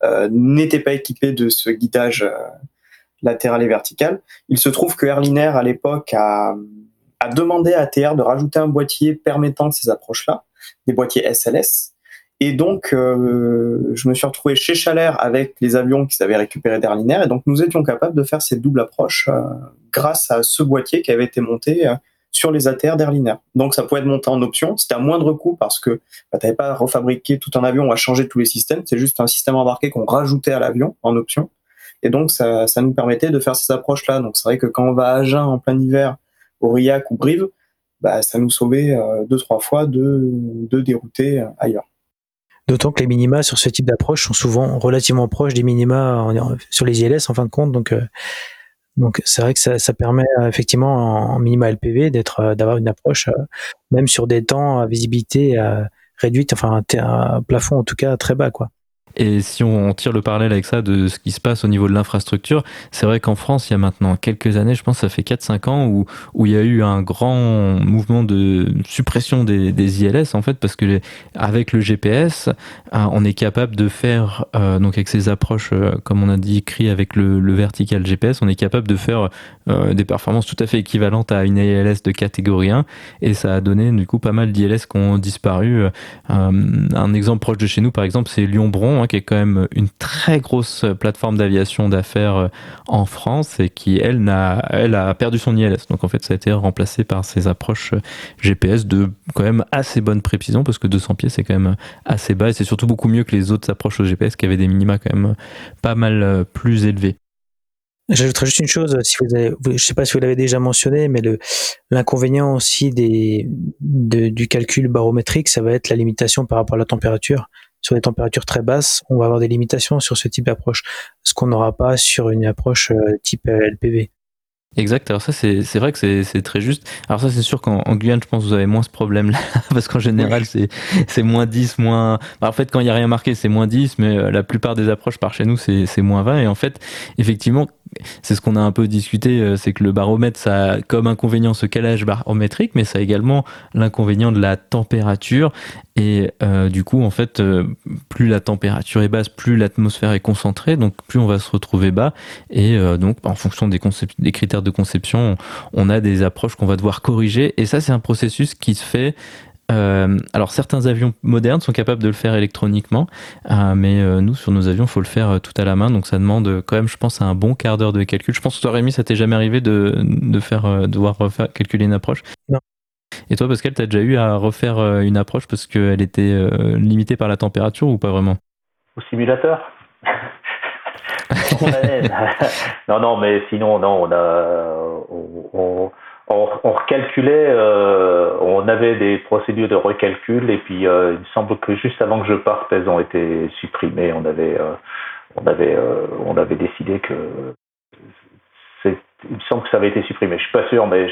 euh, n'étaient pas équipés de ce guidage euh, latéral et vertical. Il se trouve que Airlinair à l'époque a, demandé à ATR de rajouter un boîtier permettant ces approches-là, des boîtiers SLS. Et donc, euh, je me suis retrouvé chez Chalère avec les avions qu'ils avaient récupérés d'Airlinair. Et donc, nous étions capables de faire ces doubles approches grâce à ce boîtier qui avait été monté sur les ATR d'Airliner. Donc ça pouvait être monté en option, c'était à moindre coût parce que bah, tu n'avais pas à refabriquer tout un avion ou à changer tous les systèmes, c'est juste un système embarqué qu'on rajoutait à l'avion en option. Et donc ça, ça nous permettait de faire ces approches-là. Donc c'est vrai que quand on va à Agen en plein hiver, Aurillac ou Brive, bah, ça nous sauvait euh, deux, trois fois de, de dérouter euh, ailleurs. D'autant que les minima sur ce type d'approche sont souvent relativement proches des minima sur les ILS en fin de compte. Donc, euh, donc c'est vrai que ça, ça permet euh, effectivement en, minima LPV d'être, euh, d'avoir une approche euh, même sur des temps à visibilité réduite, enfin un, plafond en tout cas très bas quoi. Et si on tire le parallèle avec ça de ce qui se passe au niveau de l'infrastructure, c'est vrai qu'en France, il y a maintenant quelques années, je pense que ça fait 4-5 ans, où, où il y a eu un grand mouvement de suppression des, des ILS, en fait, parce que avec le GPS, euh, on est capable de faire, euh, donc avec ces approches, euh, comme on a dit, écrit avec le, le, vertical GPS, on est capable de faire euh, des performances tout à fait équivalentes à une ILS de catégorie 1, et ça a donné du coup pas mal d'ILS qui ont disparu. un exemple proche de chez nous, par exemple, c'est Lyon-Bron, Hein, qui est quand même une très grosse plateforme d'aviation d'affaires euh, en France et qui, elle, elle a perdu son ILS. Donc en fait, ça a été remplacé par ces approches euh, GPS de quand même assez bonne précision parce que 200 pieds, c'est quand même assez bas et c'est surtout beaucoup mieux que les autres approches au GPS qui avaient des minima quand même pas mal euh, plus élevés. J'ajouterais juste une chose, je sais pas si vous l'avez déjà mentionné, mais l'inconvénient aussi du calcul barométrique, ça va être la limitation par rapport à la température sur des températures très basses, on va avoir des limitations sur ce type d'approche, ce qu'on n'aura pas sur une approche euh, type euh, LPV. Exact, alors ça c'est, c'est vrai que c'est, c'est très juste. Alors ça c'est sûr qu'en Guyane je pense que vous avez moins ce problème là, parce qu'en général c'est, c'est moins 10, moins... Bah, en fait quand il n'y a rien marqué c'est moins 10, mais euh, la plupart des approches par chez nous c'est, c'est moins 20. Et en fait effectivement c'est ce qu'on a un peu discuté, euh, c'est que le baromètre, ça a comme inconvénient ce calage barométrique, mais ça a également l'inconvénient de la température. Et euh, du coup, en fait, euh, plus la température est basse, plus l'atmosphère est concentrée, donc plus on va se retrouver bas. Et donc, en fonction des, des critères de conception, on a des approches qu'on va devoir corriger. Et ça, c'est un processus qui se fait euh, alors certains avions modernes sont capables de le faire électroniquement, euh, mais euh, nous sur nos avions, il faut le faire tout à la main, donc ça demande quand même, je pense, un bon quart d'heure de calcul. Je pense que toi Rémi, ça t'est jamais arrivé de, de faire devoir refaire, calculer une approche? Non. Et toi Pascal, t'as déjà eu à refaire une approche parce qu'elle était limitée par la température ou pas vraiment? Au simulateur. Non, non, mais sinon, non, on a, on, on, recalculait, euh, on avait des procédures de recalcul et puis euh, il me semble que juste avant que je parte, elles ont été supprimées. On avait, euh, on avait, on avait décidé que il me semble que ça avait été supprimé. Je suis pas sûr, mais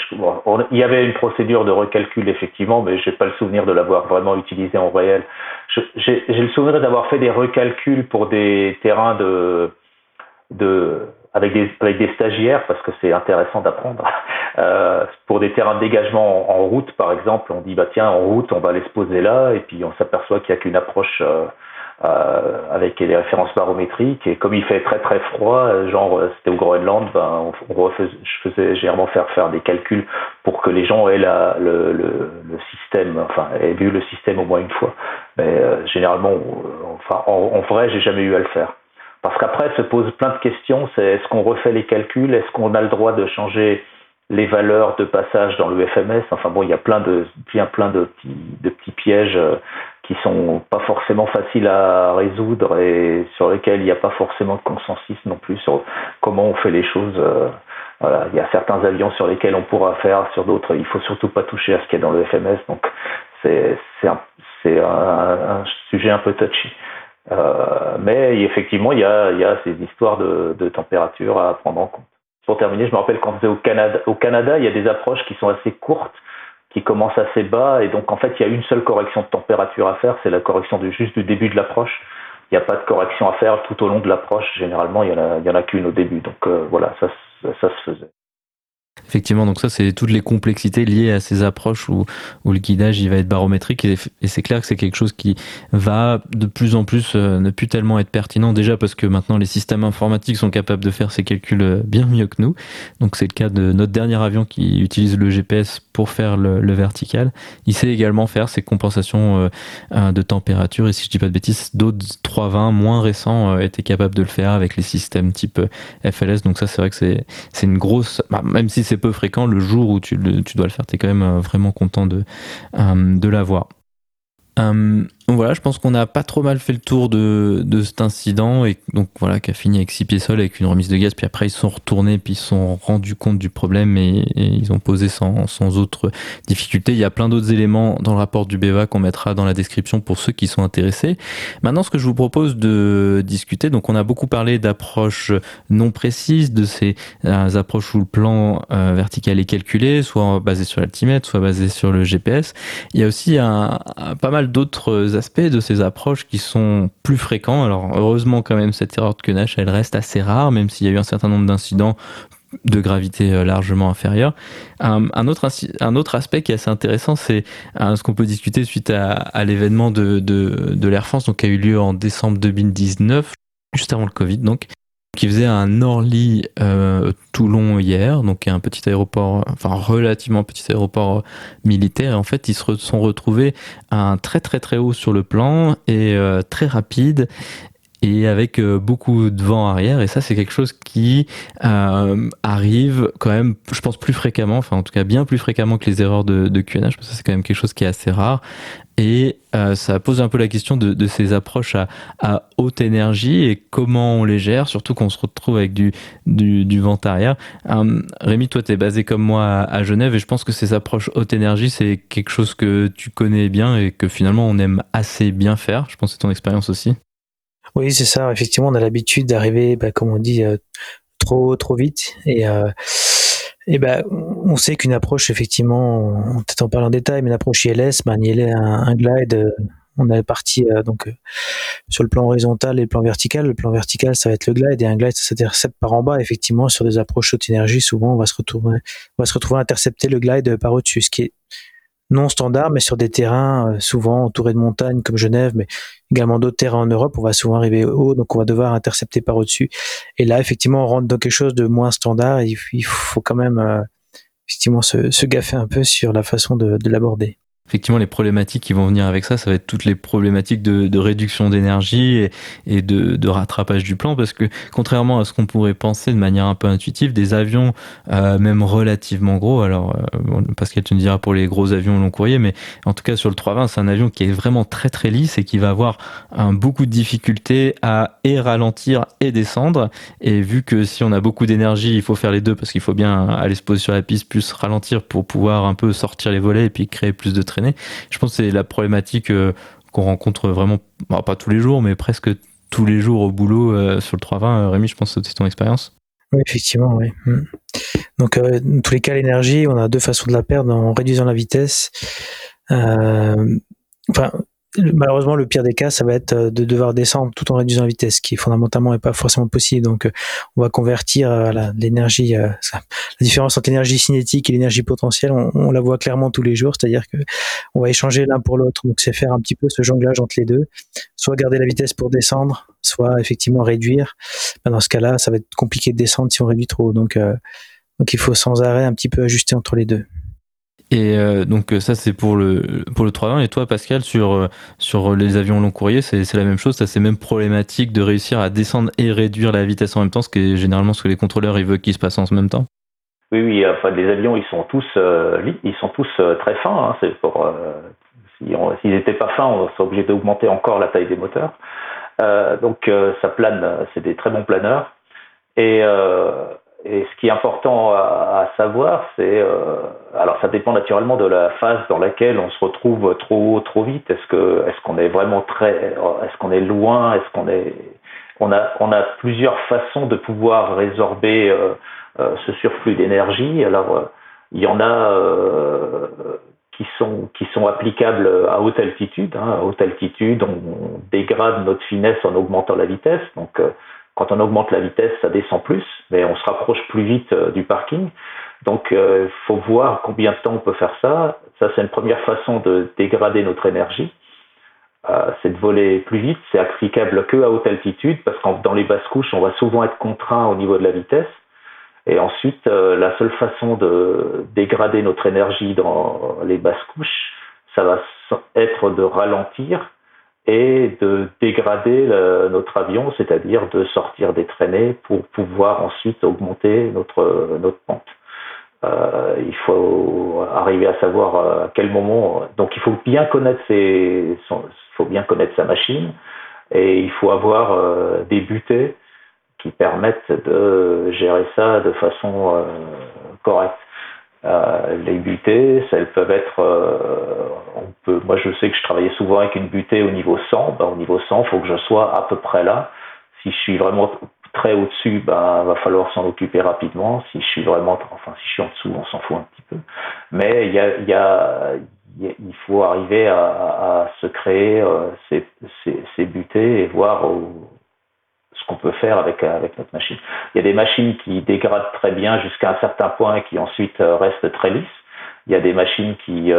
il y avait une procédure de recalcul effectivement, mais j'ai pas le souvenir de l'avoir vraiment utilisé en réel. J'ai le souvenir d'avoir fait des recalculs pour des terrains de, de avec des, avec des stagiaires parce que c'est intéressant d'apprendre. Euh, pour des terrains de dégagement en, route, par exemple, on dit bah tiens en route on va les se poser là et puis on s'aperçoit qu'il n'y a qu'une approche euh, euh, avec les références barométriques et comme il fait très très froid, genre c'était au Groenland, ben, on, refais, je faisais généralement faire faire des calculs pour que les gens aient la, le, le, le, système, enfin aient vu le système au moins une fois. Mais euh, généralement, enfin en, en vrai, j'ai jamais eu à le faire. Parce qu'après se posent plein de questions, c'est est-ce qu'on refait les calculs, est-ce qu'on a le droit de changer les valeurs de passage dans le FMS. Enfin bon, il y a plein de, a plein de petits, de petits pièges euh, qui sont pas forcément faciles à résoudre et sur lesquels il n'y a pas forcément de consensus non plus sur comment on fait les choses. Euh, voilà, il y a certains avions sur lesquels on pourra faire, sur d'autres, il faut surtout pas toucher à ce qu'il y a dans le FMS. Donc c'est c'est un, un, un, sujet un peu touchy. Euh, mais effectivement, il y a, y a ces histoires de, de température à prendre en compte. Pour terminer, je me rappelle quand au Canada, au Canada, il y a des approches qui sont assez courtes, qui commencent assez bas, et donc en fait, il y a une seule correction de température à faire, c'est la correction du, juste du début de l'approche. Il n'y a pas de correction à faire tout au long de l'approche. Généralement, il y en a, a qu'une au début. Donc euh, voilà, ça, ça se faisait. Effectivement, donc ça, c'est toutes les complexités liées à ces approches où, où le guidage il va être barométrique et, c'est clair que c'est quelque chose qui va de plus en plus euh, ne plus tellement être pertinent déjà parce que maintenant les systèmes informatiques sont capables de faire ces calculs euh, bien mieux que nous. Donc c'est le cas de notre dernier avion qui utilise le GPS pour faire le, vertical. Il sait également faire ces compensations euh, de température et si je dis pas de bêtises, d'autres 320 moins récents étaient capables de le faire avec les systèmes type FLS. Donc ça, c'est vrai que c'est une grosse, bah, même si c'est peu fréquent, le jour où tu, tu dois le faire, tu es quand même euh, vraiment content de, euh, de l'avoir. Euh, voilà, je pense qu'on a pas trop mal fait le tour de, de cet incident et donc voilà, qui a fini avec six pieds sols avec une remise de gaz. Puis après, ils sont retournés, puis ils se sont rendus compte du problème et, ils ont posé sans, sans autre difficulté. Il y a plein d'autres éléments dans le rapport du BEVA qu'on mettra dans la description pour ceux qui sont intéressés. Maintenant, ce que je vous propose de discuter, donc on a beaucoup parlé d'approches non précises, de ces euh, approches où le plan euh, vertical est calculé, soit basé sur l'altimètre, soit basé sur le GPS. Il y a aussi un, pas mal d'autres aspects de ces approches qui sont plus fréquents. Alors heureusement quand même cette erreur de Kenash, elle reste assez rare, même s'il y a eu un certain nombre d'incidents de gravité euh, largement inférieure. Un, autre, un autre aspect qui est assez intéressant, c'est euh, ce qu'on peut discuter suite à, l'événement de, de, l'Air France, donc, qui a eu lieu en décembre 2019, juste avant le Covid, donc, qui faisait un Orly euh, Toulon hier, donc un petit aéroport, enfin relativement petit aéroport militaire. Et en fait, ils se sont retrouvés à un très très très haut sur le plan et très rapide et avec euh, beaucoup de vent arrière et ça c'est quelque chose qui euh, arrive quand même je pense plus fréquemment enfin en tout cas bien plus fréquemment que les erreurs de, de QNH parce que c'est quand même quelque chose qui est assez rare et euh, ça pose un peu la question de, de ces approches à, à, haute énergie et comment on les gère, surtout qu'on se retrouve avec du, du, du vent arrière. Euh, Rémi, toi, tu es basé comme moi à, à, Genève et je pense que ces approches haute énergie, c'est quelque chose que tu connais bien et que finalement on aime assez bien faire. Je pense que c'est ton expérience aussi. Oui, c'est ça. Effectivement, on a l'habitude d'arriver, bah, comme on dit, euh, trop trop vite et euh, et ben on sait qu'une approche effectivement, peut-être en parle en détail, mais une approche ILS, bah, un, glide, euh, on est parti donc sur le plan horizontal et le plan vertical. Le plan vertical, ça va être le glide et un glide, ça s'intercepte par en bas. Effectivement, sur des approches haute énergie, souvent on va se retrouver, on va se retrouver à intercepter le glide par au-dessus, ce qui est non standard, mais sur des terrains euh, souvent entourés de montagnes comme Genève, mais également d'autres terrains en Europe, on va souvent arriver haut, donc on va devoir intercepter par au-dessus. Et là, effectivement, on rentre dans quelque chose de moins standard. il faut quand même euh, effectivement se, se, gaffer un peu sur la façon de l'aborder effectivement, les problématiques qui vont venir avec ça, ça va être toutes les problématiques de, réduction d'énergie et, de, rattrapage du plan, parce que contrairement à ce qu'on pourrait penser de manière un peu intuitive, des avions euh, même relativement gros, alors euh, Pascal tu me diras pour les gros avions long courrier, mais en tout cas sur le 320, c'est un avion qui est vraiment très très lisse et qui va avoir beaucoup de difficultés à et ralentir et descendre. Et vu que si on a beaucoup d'énergie, il faut faire les deux parce qu'il faut bien aller se poser sur la piste plus ralentir pour pouvoir un peu sortir les volets et puis créer plus de je pense que c'est la problématique euh, qu'on rencontre vraiment, bah, pas tous les jours, mais presque tous les jours au boulot euh, sur le 320. Euh, Rémi, je pense que c'est ton expérience. Oui, effectivement, oui. Hmm. Donc, dans tous les cas, l'énergie, on a deux façons de la perdre en réduisant la vitesse. enfin, malheureusement, le pire des cas, ça va être euh, de devoir descendre tout en réduisant la vitesse, qui fondamentalement n'est pas forcément possible. Donc, euh, on va convertir euh, l'énergie, la différence entre l'énergie cinétique et l'énergie potentielle, on, la voit clairement tous les jours, c'est-à-dire que on va échanger l'un pour l'autre. Donc, c'est faire un petit peu ce jonglage entre les deux, soit garder la vitesse pour descendre, soit effectivement réduire. Ben, dans ce cas-là, ça va être compliqué de descendre si on réduit trop. Donc, il faut sans arrêt un petit peu ajuster entre les deux. Et euh, donc ça c'est pour le pour le 320 et toi Pascal sur euh, sur les avions long courrier c'est c'est la même chose, ça c'est même problématique de réussir à descendre et réduire la vitesse en même temps, ce qui est généralement ce que les contrôleurs ils veulent qu'il se passe en même temps. Oui oui, enfin les avions ils sont tous euh, ils sont tous très fins, hein, c'est pour s'ils n'étaient pas fins, on serait obligé d'augmenter encore la taille des moteurs. donc ça plane, c'est des très bons planeurs et et ce qui est important à, savoir, c'est euh, alors ça dépend naturellement de la phase dans laquelle on se retrouve trop haut, trop vite. Est-ce que est-ce qu'on est vraiment très, est-ce qu'on est loin, est-ce qu'on est, on a on a plusieurs façons de pouvoir résorber euh, euh, ce surplus d'énergie. Alors il y en a qui sont qui sont applicables à haute altitude. Hein. À haute altitude, on dégrade notre finesse en augmentant la vitesse. Donc quand on augmente la vitesse, ça descend plus, mais on se rapproche plus vite euh, du parking. Donc, il euh, faut voir combien de temps on peut faire ça. Ça, c'est une première façon de dégrader notre énergie. Euh, c'est de voler plus vite. C'est applicable que à haute altitude, parce que dans les basses couches, on va souvent être contraint au niveau de la vitesse. Et ensuite, la seule façon de dégrader notre énergie dans les basses couches, ça va être de ralentir et de dégrader notre avion, c'est-à-dire de sortir des traînées pour pouvoir ensuite augmenter notre, notre pente. Euh, il faut arriver à savoir euh, à quel moment. Donc, il faut bien connaître ses, faut bien connaître sa machine et il faut avoir euh, des butées qui permettent de gérer ça de façon correcte. Euh, les butées, elles peuvent être, euh, on peut, moi je sais que je travaillais souvent avec une butée au niveau 100. Ben, au niveau 100, il faut que je sois à peu près là. Si je suis vraiment très au-dessus, ben va falloir s'en occuper rapidement. Si je suis vraiment, enfin si je suis en dessous, on s'en fout un petit peu. Mais il y a, y il faut arriver à, se créer ses, ses, butées et voir ce qu'on peut faire avec, avec notre machine. Il y a des machines qui dégradent très bien jusqu'à un certain point et qui ensuite restent très lisses. Il y a des machines qui,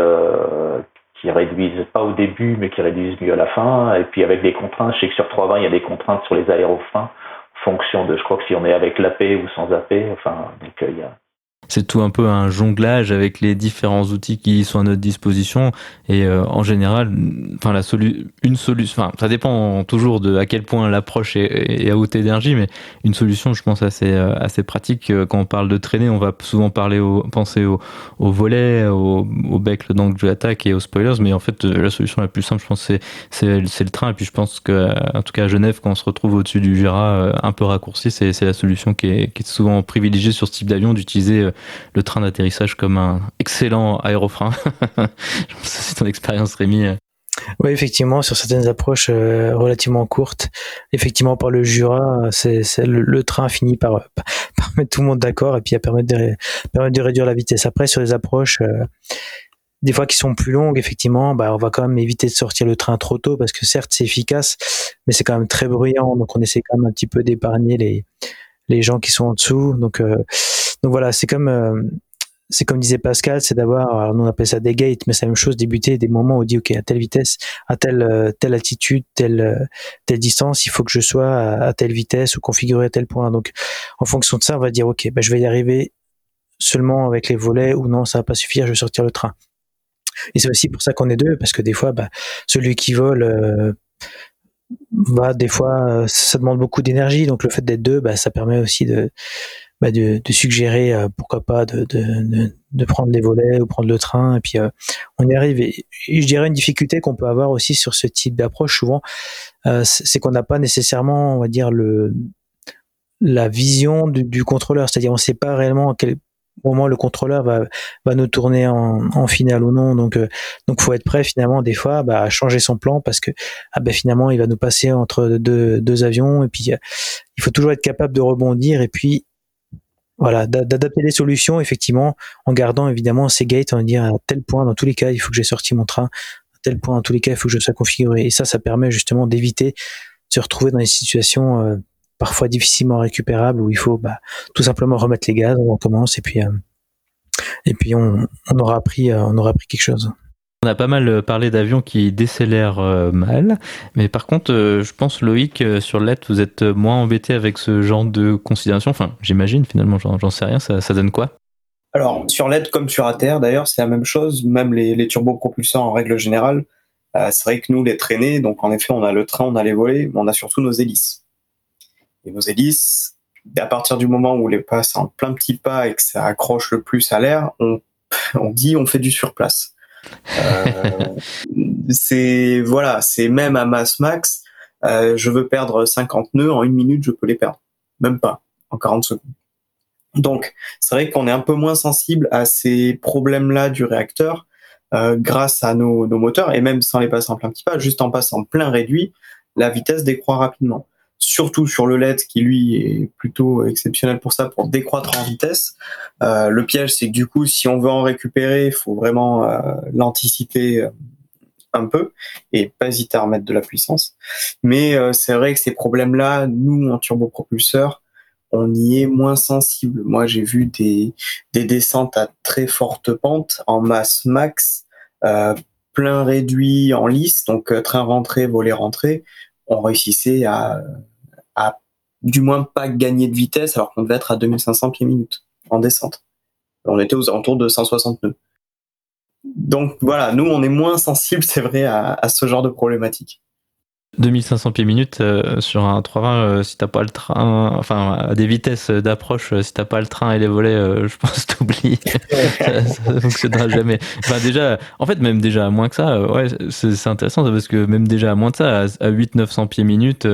qui réduisent pas au début, mais qui réduisent mieux à la fin. Et puis avec des contraintes, je sais que sur 320, il y a des contraintes sur les aérofreins, fonction de, je crois que si on est avec l'AP ou sans AP, enfin, donc euh, il y a, c'est tout un peu un jonglage avec les différents outils qui sont à notre disposition. Et euh, en général enfin la solu une solution enfin ça dépend toujours de à quel point l'approche est, à haute énergie mais une solution je pense assez euh, assez pratique euh, quand on parle de traîner on va souvent parler au penser au, au volet au, au bec d'angle de l'attaque et aux spoilers mais en fait la solution la plus simple je pense c'est c'est le train. Et puis je pense que en tout cas à Genève quand on se retrouve au-dessus du Jura un peu raccourci c'est c'est la solution qui est qui est souvent privilégiée sur ce type d'avion d'utiliser le train d'atterrissage comme un excellent aérofrein. c'est ton expérience, Rémi. Oui, effectivement, sur certaines approches euh, relativement courtes, effectivement par le Jura, c'est, le, train finit par, par, mettre tout le monde d'accord et puis à permettre de, réduire la vitesse. Après, sur les approches, euh, des fois qui sont plus longues, effectivement, bah, on va quand même éviter de sortir le train trop tôt parce que certes c'est efficace, mais c'est quand même très bruyant, donc on essaie quand même un petit peu d'épargner les, les gens qui sont en dessous. Donc euh, donc voilà, c'est comme euh, c'est comme disait Pascal, c'est d'avoir, on appelle ça des gates, mais c'est la même chose, débuter des moments où on dit, OK, à telle vitesse, à telle, euh, telle altitude, telle, euh, telle distance, il faut que je sois à, telle vitesse ou configuré à tel point. Donc, en fonction de ça, on va dire, OK, ben, je vais y arriver seulement avec les volets ou non, ça va pas suffire, je vais sortir le train. Et c'est aussi pour ça qu'on est deux, parce que des fois, bah, celui qui vole, bah, des fois, ça demande beaucoup d'énergie. Donc, le fait d'être deux, bah, ça permet aussi de, bah de, de, suggérer euh, pourquoi pas de, de, de, prendre les volets ou prendre le train. Et puis euh, on y arrive. Et, je dirais une difficulté qu'on peut avoir aussi sur ce type d'approche souvent euh, c'est qu'on n'a pas nécessairement on va dire le la vision du, du contrôleur. C'est-à-dire on sait pas réellement à quel moment le contrôleur va, va nous tourner en, en finale ou non donc donc faut être prêt finalement des fois bah, à changer son plan parce que ah ben finalement il va nous passer entre deux, deux avions et puis il faut toujours être capable de rebondir et puis voilà, d'adapter les solutions, effectivement, en gardant évidemment ces gates, va dire à tel point, dans tous les cas, il faut que j'ai sorti mon train, à tel point, dans tous les cas, il faut que je sois configuré. Et ça, ça permet justement d'éviter de se retrouver dans des situations euh, parfois difficilement récupérables où il faut bah, tout simplement remettre les gaz, on recommence et puis, euh, et puis on, on aura appris, euh, on aura appris quelque chose. On a pas mal euh, parlé d'avions qui décélèrent mal, mais par contre, je pense Loïc, sur LED, vous êtes moins embêté avec ce genre de considération? Enfin, j'imagine finalement, j'en sais rien, ça, donne quoi? Alors, sur LED comme sur ATR, d'ailleurs, c'est la même chose, même les, les turbopropulseurs en règle générale. c'est vrai que nous, les traînées, donc en effet, on a le train, on a les volets, mais on a surtout nos hélices. Et nos hélices, à partir du moment où les passe en plein petit pas et que ça accroche le plus à l'air, on, on dit on fait du surplace. Euh, c'est voilà, c'est même à masse max. Euh, je veux perdre 50 nœuds en une minute, je peux les perdre, même pas en 40 secondes. Donc, c'est vrai qu'on est un peu moins sensible à ces problèmes-là du réacteur euh, grâce à nos, nos, moteurs et même sans les passer en plein petit pas, juste en passant plein réduit, la vitesse décroît rapidement surtout sur le LED qui lui est plutôt exceptionnel pour ça, pour décroître en vitesse. Euh, le piège, c'est que du coup, si on veut en récupérer, il faut vraiment euh, l'anticiper euh, un peu et pas hésiter à remettre de la puissance. Mais c'est vrai que ces problèmes-là, nous, en turbopropulseur, on y est moins sensible. Moi, j'ai vu des, des descentes à très forte pente en masse max, plein réduit en lice, donc train rentré, volet rentré, on réussissait à du moins pas gagner de vitesse alors qu'on devait être à 2500 pieds minutes en descente. On était aux alentours de 160 nœuds. Donc voilà, nous on est moins sensible, c'est vrai, à, ce genre de problématique. 2500 pieds minutes euh, sur un 320 euh, si t'as pas le train enfin à des vitesses d'approche euh, si t'as pas le train et les volets je pense t'oublies ça, ça fonctionnera jamais. Enfin déjà en fait même déjà à moins que ça ouais c'est intéressant parce que même déjà à moins de ça à, 8 900 pieds minutes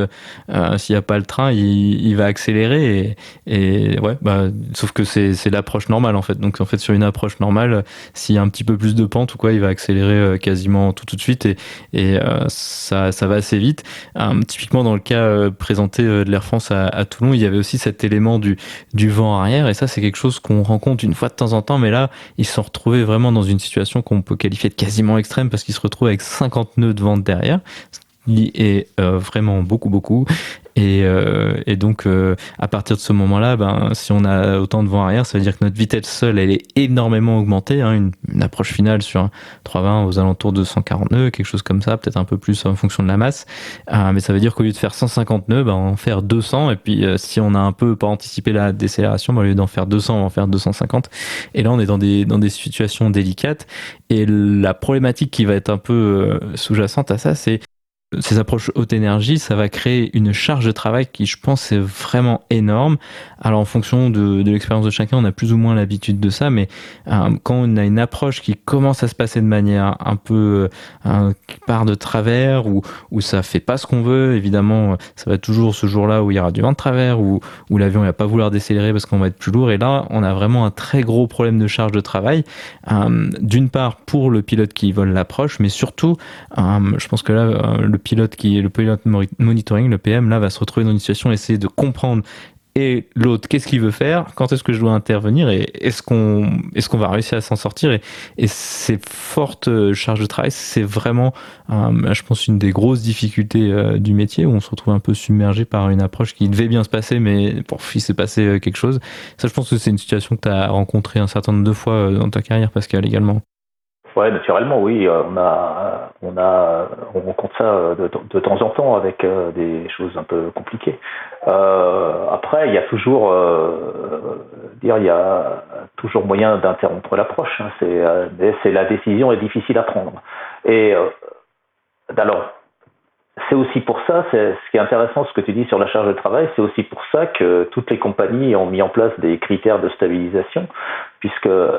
s'il y a pas le train il, va accélérer et, ouais bah sauf que c'est l'approche normale en fait. Donc en fait sur une approche normale s'il y a un petit peu plus de pente ou quoi il va accélérer quasiment tout tout de suite et et ça ça va assez vite vite. typiquement dans le cas présenté de l'Air France à, Toulon, il y avait aussi cet élément du, du vent arrière et ça c'est quelque chose qu'on rencontre une fois de temps en temps, mais là ils se sont retrouvés vraiment dans une situation qu'on peut qualifier de quasiment extrême parce qu'ils se retrouvent avec 50 nœuds de vent derrière, est euh, vraiment beaucoup beaucoup. Et, euh, donc euh, à partir de ce moment-là ben si on a autant de vent arrière ça veut dire que notre vitesse seule elle est énormément augmentée hein, une, approche finale sur un 320 aux alentours de 140 nœuds quelque chose comme ça peut-être un peu plus en fonction de la masse. Mais ça veut dire qu'au lieu de faire 150 nœuds ben on va faire 200 et puis si on a un peu pas anticipé la décélération ben, au lieu d'en faire 200 on va en faire 250 et là on est dans des dans des situations délicates. Et la problématique qui va être un peu sous-jacente à ça c'est ces approches haute énergie, ça va créer une charge de travail qui, je pense, est vraiment énorme. Alors, en fonction de, l'expérience de chacun, on a plus ou moins l'habitude de ça, mais euh, quand on a une approche qui commence à se passer de manière un peu euh, qui part de travers, ou où ça fait pas ce qu'on veut, évidemment, ça va toujours ce jour-là où il y aura du vent de travers, où, où l'avion va pas vouloir décélérer parce qu'on va être plus lourd. Et là, on a vraiment un très gros problème de charge de travail. Euh, D'une part, pour le pilote qui vole l'approche, mais surtout, je pense que là, le pilote qui est le pilote monitoring, le PM, là va se retrouver dans une situation, essayer de comprendre et l'autre, qu'est-ce qu'il veut faire? Quand est-ce que je dois intervenir? Et est-ce qu'on est-ce qu'on va réussir à s'en sortir? Et, et, ces fortes euh, charges de travail, c'est vraiment, euh, je pense, une des grosses difficultés euh, du métier où on se retrouve un peu submergé par une approche qui devait bien se passer, mais pour il s'est passé quelque chose. Ça, je pense que c'est une situation que tu as rencontrée un certain nombre de fois dans ta carrière, Pascal, également. Ouais, naturellement, oui. Euh, on a, on a, on rencontre ça euh, de, temps en temps avec euh, des choses un peu compliquées. Euh, après, il y a toujours, euh, dire, il y a toujours moyen d'interrompre l'approche. Hein. C'est, c'est la décision est difficile à prendre. Et alors, c'est aussi pour ça, c'est ce qui est intéressant, ce que tu dis sur la charge de travail, c'est aussi pour ça que toutes les compagnies ont mis en place des critères de stabilisation, puisque euh,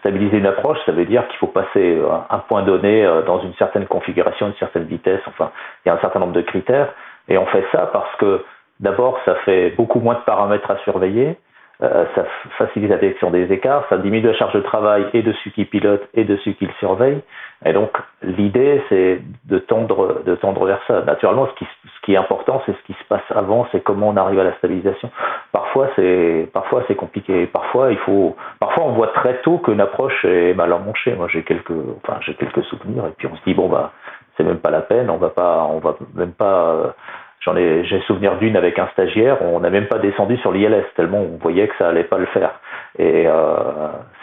stabiliser une approche, ça veut dire qu'il faut passer euh, un point donné euh, dans une certaine configuration, une certaine vitesse, enfin, il y a un certain nombre de critères. Et on fait ça parce que d'abord, ça fait beaucoup moins de paramètres à surveiller, euh, ça facilite la détection des écarts, ça diminue la charge de travail et de ceux qui pilotent et de ceux qui le surveillent. Et donc, l'idée, c'est de tendre, de tendre vers ça. Naturellement, ce qui, ce qui est important, c'est ce qui se passe avant, c'est comment on arrive à la stabilisation. Parfois, c'est, parfois, c'est compliqué. Parfois, il faut, parfois, on voit très tôt qu'une approche est mal emmanchée. Moi, j'ai quelques, enfin, j'ai quelques souvenirs, et puis on se dit, bon, bah, c'est même pas la peine, on va pas, on va même pas, J'en ai, j'ai souvenir d'une avec un stagiaire, on n'a même pas descendu sur l'ILS tellement on voyait que ça allait pas le faire. Et euh,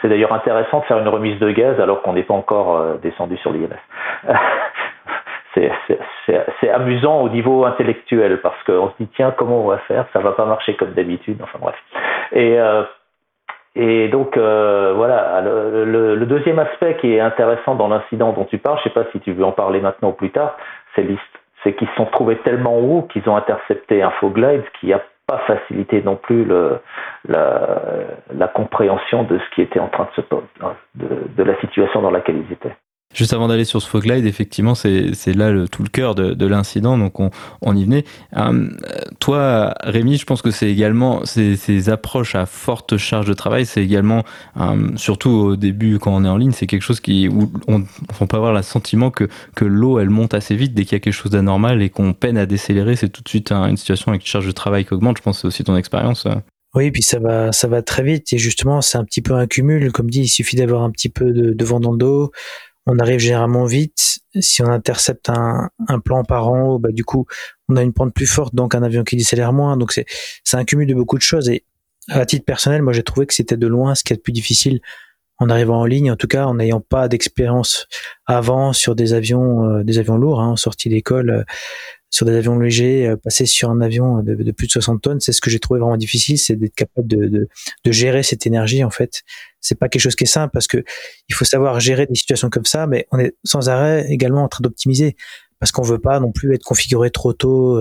c'est d'ailleurs intéressant de faire une remise de gaz alors qu'on n'est pas encore euh, descendu sur l'ILS. c'est, amusant au niveau intellectuel parce qu'on se dit tiens comment on va faire, ça va pas marcher comme d'habitude. Enfin bref. Et euh, donc euh, voilà, le, deuxième aspect qui est intéressant dans l'incident dont tu parles, je sais pas si tu veux en parler maintenant ou plus tard, c'est c'est qu'ils se sont trouvés tellement haut qu'ils ont intercepté un faux glide, qui n'a pas facilité non plus la, compréhension de ce qui était en train de se de, de la situation dans laquelle ils étaient. Juste avant d'aller sur ce fog glide, effectivement, c'est là le, tout le cœur de, de l'incident, donc on, on, y venait. Euh, toi, Rémi, je pense que c'est également ces, ces, approches à forte charge de travail, c'est également, euh, surtout au début quand on est en ligne, c'est quelque chose qui où on, on peut avoir le sentiment que, que l'eau elle monte assez vite dès qu'il y a quelque chose d'anormal et qu'on peine à décélérer, c'est tout de suite une situation avec une charge de travail qui augmente. Je pense que c'est aussi ton expérience. Oui, puis ça va, ça va très vite et justement c'est un petit peu un cumul. Comme dit, il suffit d'avoir un petit peu de, de vent dans le dos on arrive généralement vite. Si on intercepte un, un plan par haut, bah, du coup, on a une pente plus forte, donc un avion qui décélère moins. Donc c'est, c'est un de beaucoup de choses. Et à titre personnel, moi j'ai trouvé que c'était de loin ce qui est le plus difficile en arrivant en ligne, en tout cas en n'ayant pas d'expérience avant sur des avions, euh, des avions lourds, hein, en sortie d'école. Euh, sur des avions légers, euh, passer sur un avion de, plus de 60 tonnes, c'est ce que j'ai trouvé vraiment difficile, c'est d'être capable de, de, de, gérer cette énergie en fait. C'est pas quelque chose qui est simple parce que il faut savoir gérer des situations comme ça, mais on est sans arrêt également en train d'optimiser parce qu'on veut pas non plus être configuré trop tôt.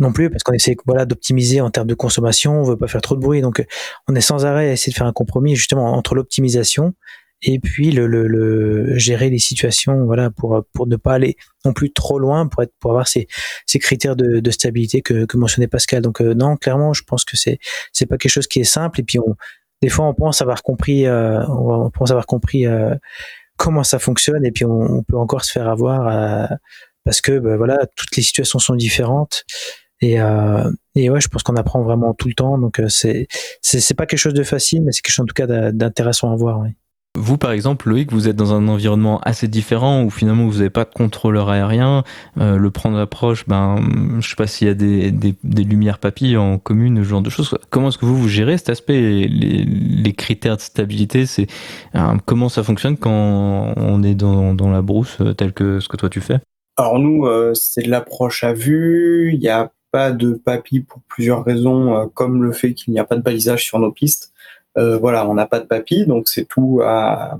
Euh, non plus parce qu'on essaie voilà d'optimiser en termes de consommation, on veut pas faire trop de bruit, donc on est sans arrêt à essayer de faire un compromis justement entre l'optimisation et puis le, gérer les situations voilà pour pour ne pas aller non plus trop loin pour être pour avoir ces, ces critères de, de stabilité que, mentionnait Pascal. Donc euh, non clairement je pense que c'est c'est pas quelque chose qui est simple. Et puis on des fois on pense avoir compris euh, on pense avoir compris euh, comment ça fonctionne. Et puis on, peut encore se faire avoir parce que bah, voilà, toutes les situations sont différentes. Et, euh, et ouais, je pense qu'on apprend vraiment tout le temps. Donc euh, c'est c'est pas quelque chose de facile, mais c'est quelque chose en tout cas d'intéressant à voir. Oui. Vous, par exemple, Loïc, vous êtes dans un environnement assez différent où finalement vous n'avez pas de contrôleur aérien. Euh, le prendre approche, ben, je sais pas s'il y a des, des, des, lumières papilles en commune, ce genre de choses. Comment est-ce que vous, vous gérez cet aspect les, les critères de stabilité, c'est euh, comment ça fonctionne quand on est dans, dans la brousse, euh, tel que ce que toi tu fais? Alors nous, euh, c'est de l'approche à vue. Il n'y a pas de papilles pour plusieurs raisons, euh, comme le fait qu'il n'y a pas de balisage sur nos pistes. Euh, voilà, on n'a pas de papy, donc c'est tout à,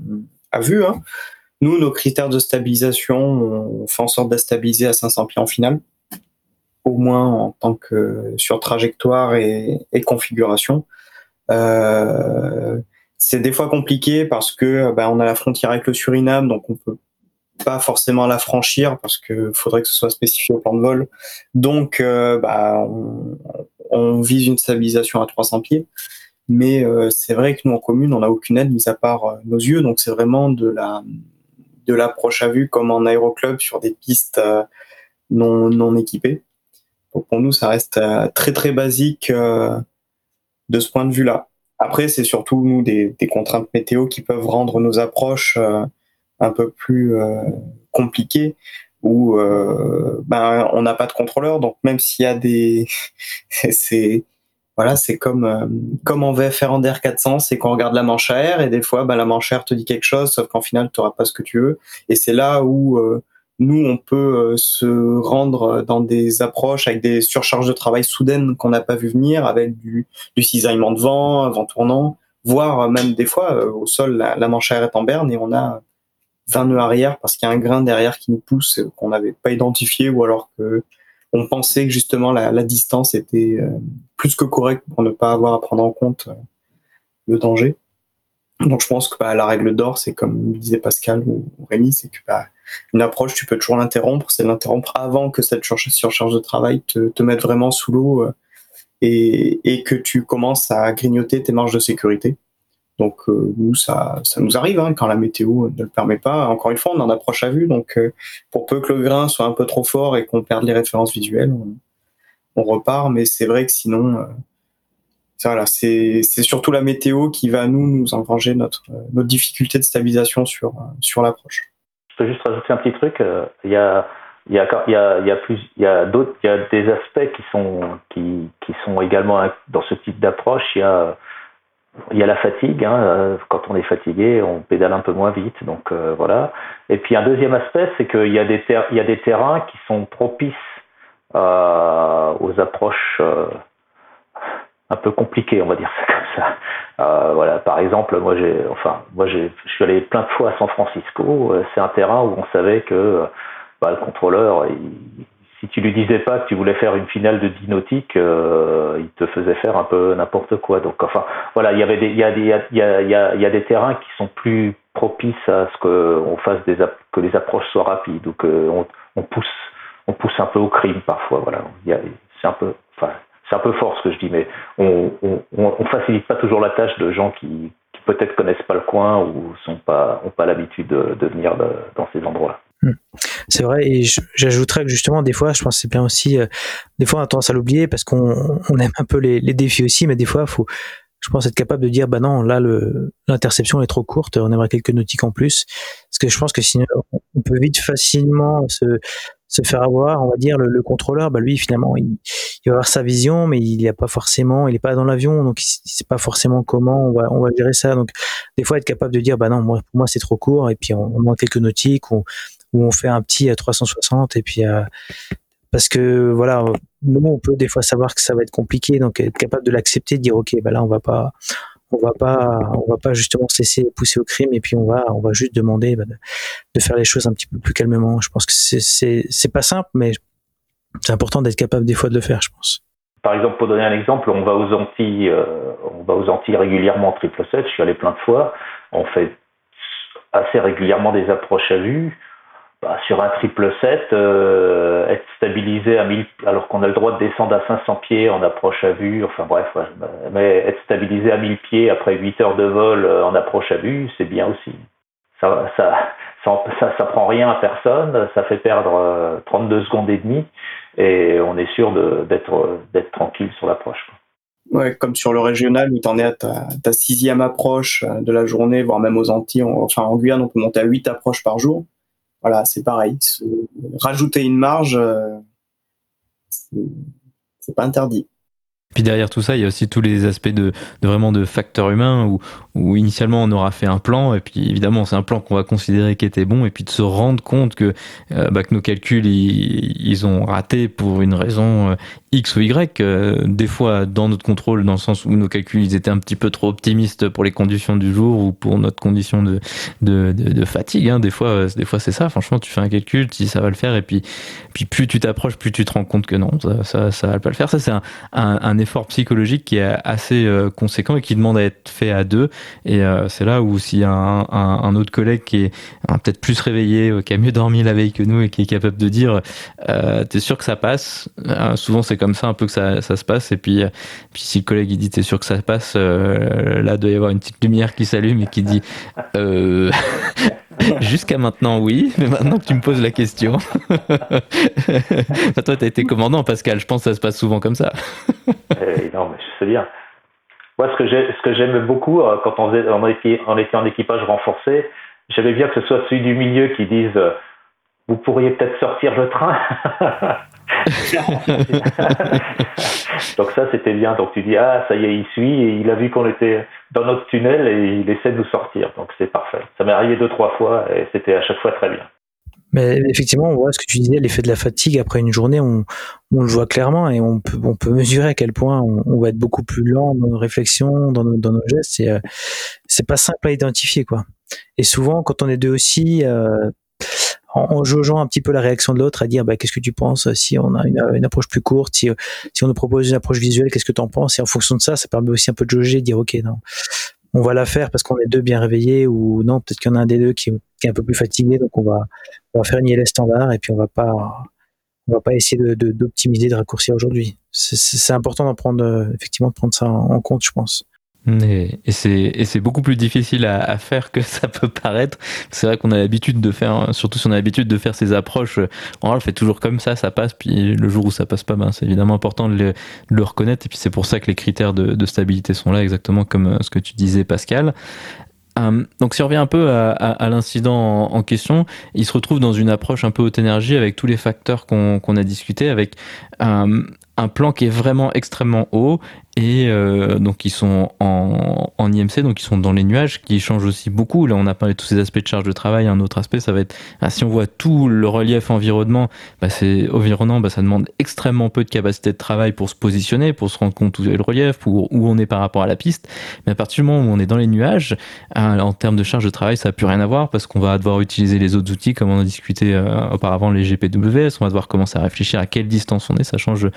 à vue. Hein. Nous, nos critères de stabilisation, on fait en sorte de stabiliser à 500 pieds en finale, au moins en tant que sur trajectoire et, configuration. Euh, c'est des fois compliqué parce que bah, on a la frontière avec le Suriname, donc on peut pas forcément la franchir parce que faudrait que ce soit spécifié au plan de vol. Donc, euh, bah, on, vise une stabilisation à 300 pieds. Mais euh, c'est vrai que nous en commune, on n'a aucune aide mis à part euh, nos yeux, donc c'est vraiment de la de l'approche à vue comme en aéroclub sur des pistes euh, non non équipées. Donc pour nous, ça reste très très basique de ce point de vue-là. Après, c'est surtout nous des, contraintes météo qui peuvent rendre nos approches un peu plus compliquées où ben on n'a pas de contrôleur, donc même s'il y a des c'est voilà, c'est comme euh, comme en VFR en DR 400, c'est qu'on regarde la manche à air et des fois, bah, la manche à air te dit quelque chose, sauf qu'en final, tu n'auras pas ce que tu veux. Et c'est là où euh, nous, on peut euh, se rendre dans des approches avec des surcharges de travail soudaines qu'on n'a pas vu venir, avec du, du cisaillement de vent, vent tournant, voire même des fois, au sol, la, la, manche à air est en berne et on a 20 nœuds arrière parce qu'il y a un grain derrière qui nous pousse qu'on n'avait pas identifié ou alors que on pensait que justement la, distance était euh, plus que correcte pour ne pas avoir à prendre en compte euh, le danger. Donc je pense que bah, la règle d'or, c'est comme disait Pascal ou, Rémi, c'est que bah, une approche, tu peux toujours l'interrompre, c'est l'interrompre avant que cette surcharge de travail te, te mette vraiment sous l'eau euh, et, et, que tu commences à grignoter tes marges de sécurité. Donc euh, nous, ça, ça nous arrive hein, quand la météo ne le permet pas. Encore une fois, on en approche à vue. Donc euh, pour peu que le grain soit un peu trop fort et qu'on perde les références visuelles, on, repart. Mais c'est vrai que sinon, euh, voilà, c'est surtout la météo qui va nous nous engranger notre notre difficulté de stabilisation sur sur l'approche. Je peux juste rajouter un petit truc. Il y a y a y a y a y a d'autres il y a des aspects qui sont qui qui sont également dans ce type d'approche. Il y a il y a la fatigue. Hein, euh, quand on est fatigué, on pédale un peu moins vite. Donc euh, voilà. Et puis un deuxième aspect, c'est qu'il y a des il y a des terrains qui sont propices euh, aux approches euh, un peu compliquées, on va dire ça comme ça. Euh, voilà. Par exemple, moi j'ai, enfin, moi j'ai, je suis allé plein de fois à San Francisco. C'est un terrain où on savait que bah, le contrôleur, il, si tu lui disais pas que tu voulais faire une finale de dynautique, euh, il te faisait faire un peu n'importe quoi. Donc enfin voilà, il y avait des, il y a des, il y a, il y a, y a des terrains qui sont plus propices à ce qu'on fasse des que les approches soient rapides ou que on, on, pousse on pousse un peu au crime parfois. Voilà, c'est un peu enfin c'est un peu fort ce que je dis, mais on, on, on facilite pas toujours la tâche de gens qui, qui peut-être connaissent pas le coin ou sont pas ont pas l'habitude de, venir dans ces endroits-là. Hmm. C'est vrai, et j'ajouterais que justement, des fois, je pense que c'est bien aussi, euh, des fois, on a tendance à l'oublier parce qu'on on aime un peu les, les, défis aussi, mais des fois, faut, je pense, être capable de dire, bah non, là, l'interception est trop courte, on aimerait quelques nautiques en plus. Parce que je pense que sinon, on peut vite facilement se, se faire avoir, on va dire, le, le contrôleur, bah lui, finalement, il, il, va avoir sa vision, mais il n'y a pas forcément, il n'est pas dans l'avion, donc il ne sait pas forcément comment on va, on va gérer ça. Donc, des fois, être capable de dire, bah non, moi, pour moi, c'est trop court, et puis on, on manque quelques nautiques, ou où on fait un petit à 360 et puis euh, parce que voilà nous on peut des fois savoir que ça va être compliqué donc être capable de l'accepter de dire ok bah là on va pas on va pas on va pas justement cesser de pousser au crime et puis on va on va juste demander bah, de, faire les choses un petit peu plus calmement je pense que c'est c'est pas simple mais c'est important d'être capable des fois de le faire je pense par exemple, pour donner un exemple, on va aux Antilles, euh, on va aux Antilles régulièrement en triple 7. Je suis allé plein de fois. On fait assez régulièrement des approches à vue. Bah, sur un triple 7, euh, être stabilisé à 1000, alors qu'on a le droit de descendre à 500 pieds en approche à vue, enfin bref, mais être stabilisé à 1000 pieds après 8 heures de vol euh, en approche à vue, c'est bien aussi. Ça, ça, ça, ça, prend rien à personne, ça fait perdre 32 secondes et demie et on est sûr d'être d'être tranquille sur l'approche. Ouais, comme sur le régional où tu en es à ta, sixième approche de la journée, voire même aux Antilles, enfin en Guyane, on peut monter à huit approches par jour. Voilà, c'est pareil. Rajouter une marge, c'est pas interdit. Puis derrière tout ça, il y a aussi tous les aspects de, de vraiment de facteurs humains où, où, initialement on aura fait un plan et puis évidemment c'est un plan qu'on va considérer qui était bon et puis de se rendre compte que, euh, bah, que nos calculs ils, ils, ont raté pour une raison euh, X ou Y. Euh, des fois dans notre contrôle, dans le sens où nos calculs ils étaient un petit peu trop optimistes pour les conditions du jour ou pour notre condition de, de, de, fatigue. Hein. Des fois, des fois c'est ça. Franchement, tu fais un calcul, tu ça va le faire et puis, puis plus tu t'approches, plus tu te rends compte que non, ça, ça, ça va pas le faire. Ça c'est un, un, un effort psychologique qui est assez euh, conséquent et qui demande à être fait à deux. Et euh, c'est là où s'il y a un, autre collègue qui est peut-être plus réveillé, euh, qui a mieux dormi la veille que nous et qui est capable de dire euh, t'es sûr que ça passe souvent c'est comme ça un peu que ça, se passe et puis puis si le collègue il dit t'es sûr que ça passe là doit y avoir une petite lumière qui s'allume et qui dit Jusqu'à maintenant, oui, mais maintenant que tu me poses la question. toi, tu as été commandant, Pascal, je pense que ça se passe souvent comme ça. Eh, non, mais je sais bien. Moi, ce que, ce que j'aime beaucoup, euh, quand on, faisait, on, était, on était en équipage renforcé, j'aimais bien que ce soit celui du milieu qui dise euh, Vous pourriez peut-être sortir le train. Donc ça, c'était bien. Donc tu dis, ah, ça y est, il suit, et il a vu qu'on était dans notre tunnel et il essaie de nous sortir. Donc c'est parfait. Ça m'est arrivé deux, trois fois et c'était à chaque fois très bien. Mais effectivement, on voit ce que tu disais, l'effet de la fatigue après une journée, on, on, le voit clairement et on peut, on peut mesurer à quel point on, on va être beaucoup plus lent dans nos réflexions, dans nos, dans nos gestes. Euh, c'est pas simple à identifier, quoi. Et souvent, quand on est deux aussi, euh, en, jaugeant un petit peu la réaction de l'autre, à dire bah, qu'est-ce que tu penses si on a une, une approche plus courte, si, si on nous propose une approche visuelle, qu'est-ce que tu en penses? Et en fonction de ça, ça permet aussi un peu de jauger, de dire ok, non, on va la faire parce qu'on est deux bien réveillés ou non, peut-être qu'il y en a un des deux qui, est un peu plus fatigué, donc on va, on va faire une ILS standard et puis on va pas on va pas essayer de, d'optimiser, de, raccourcir aujourd'hui. C'est, important d'en prendre, euh, effectivement, de prendre ça en compte, je pense. Et, c'est beaucoup plus difficile à, faire que ça peut paraître. C'est vrai qu'on a l'habitude de faire, surtout si on a l'habitude de faire ces approches, on le fait toujours comme ça, ça passe, puis le jour où ça passe pas, ben c'est évidemment important de le, reconnaître, et puis c'est pour ça que les critères de, stabilité sont là, exactement comme euh, ce que tu disais Pascal. Um, donc si on revient un peu à, l'incident en, question, il se retrouve dans une approche un peu haute énergie avec tous les facteurs qu'on a discuté, avec um, un plan qui est vraiment extrêmement haut et euh, donc ils sont en, en, IMC, donc ils sont dans les nuages, qui changent aussi beaucoup. Là, on a parlé de tous ces aspects de charge de travail. Un autre aspect, ça va être ah, si on voit tout le relief environnement, bah, c'est environnant, bah, ça demande extrêmement peu de capacité de travail pour se positionner, pour se rendre compte où est le relief, pour où on est par rapport à la piste. Mais à partir du moment où on est dans les nuages, euh, en termes de charge de travail, ça n'a plus rien à voir parce qu'on va devoir utiliser les autres outils, comme on a discuté euh, auparavant, les GPWS. On va devoir commencer à réfléchir à quelle distance on est. Ça change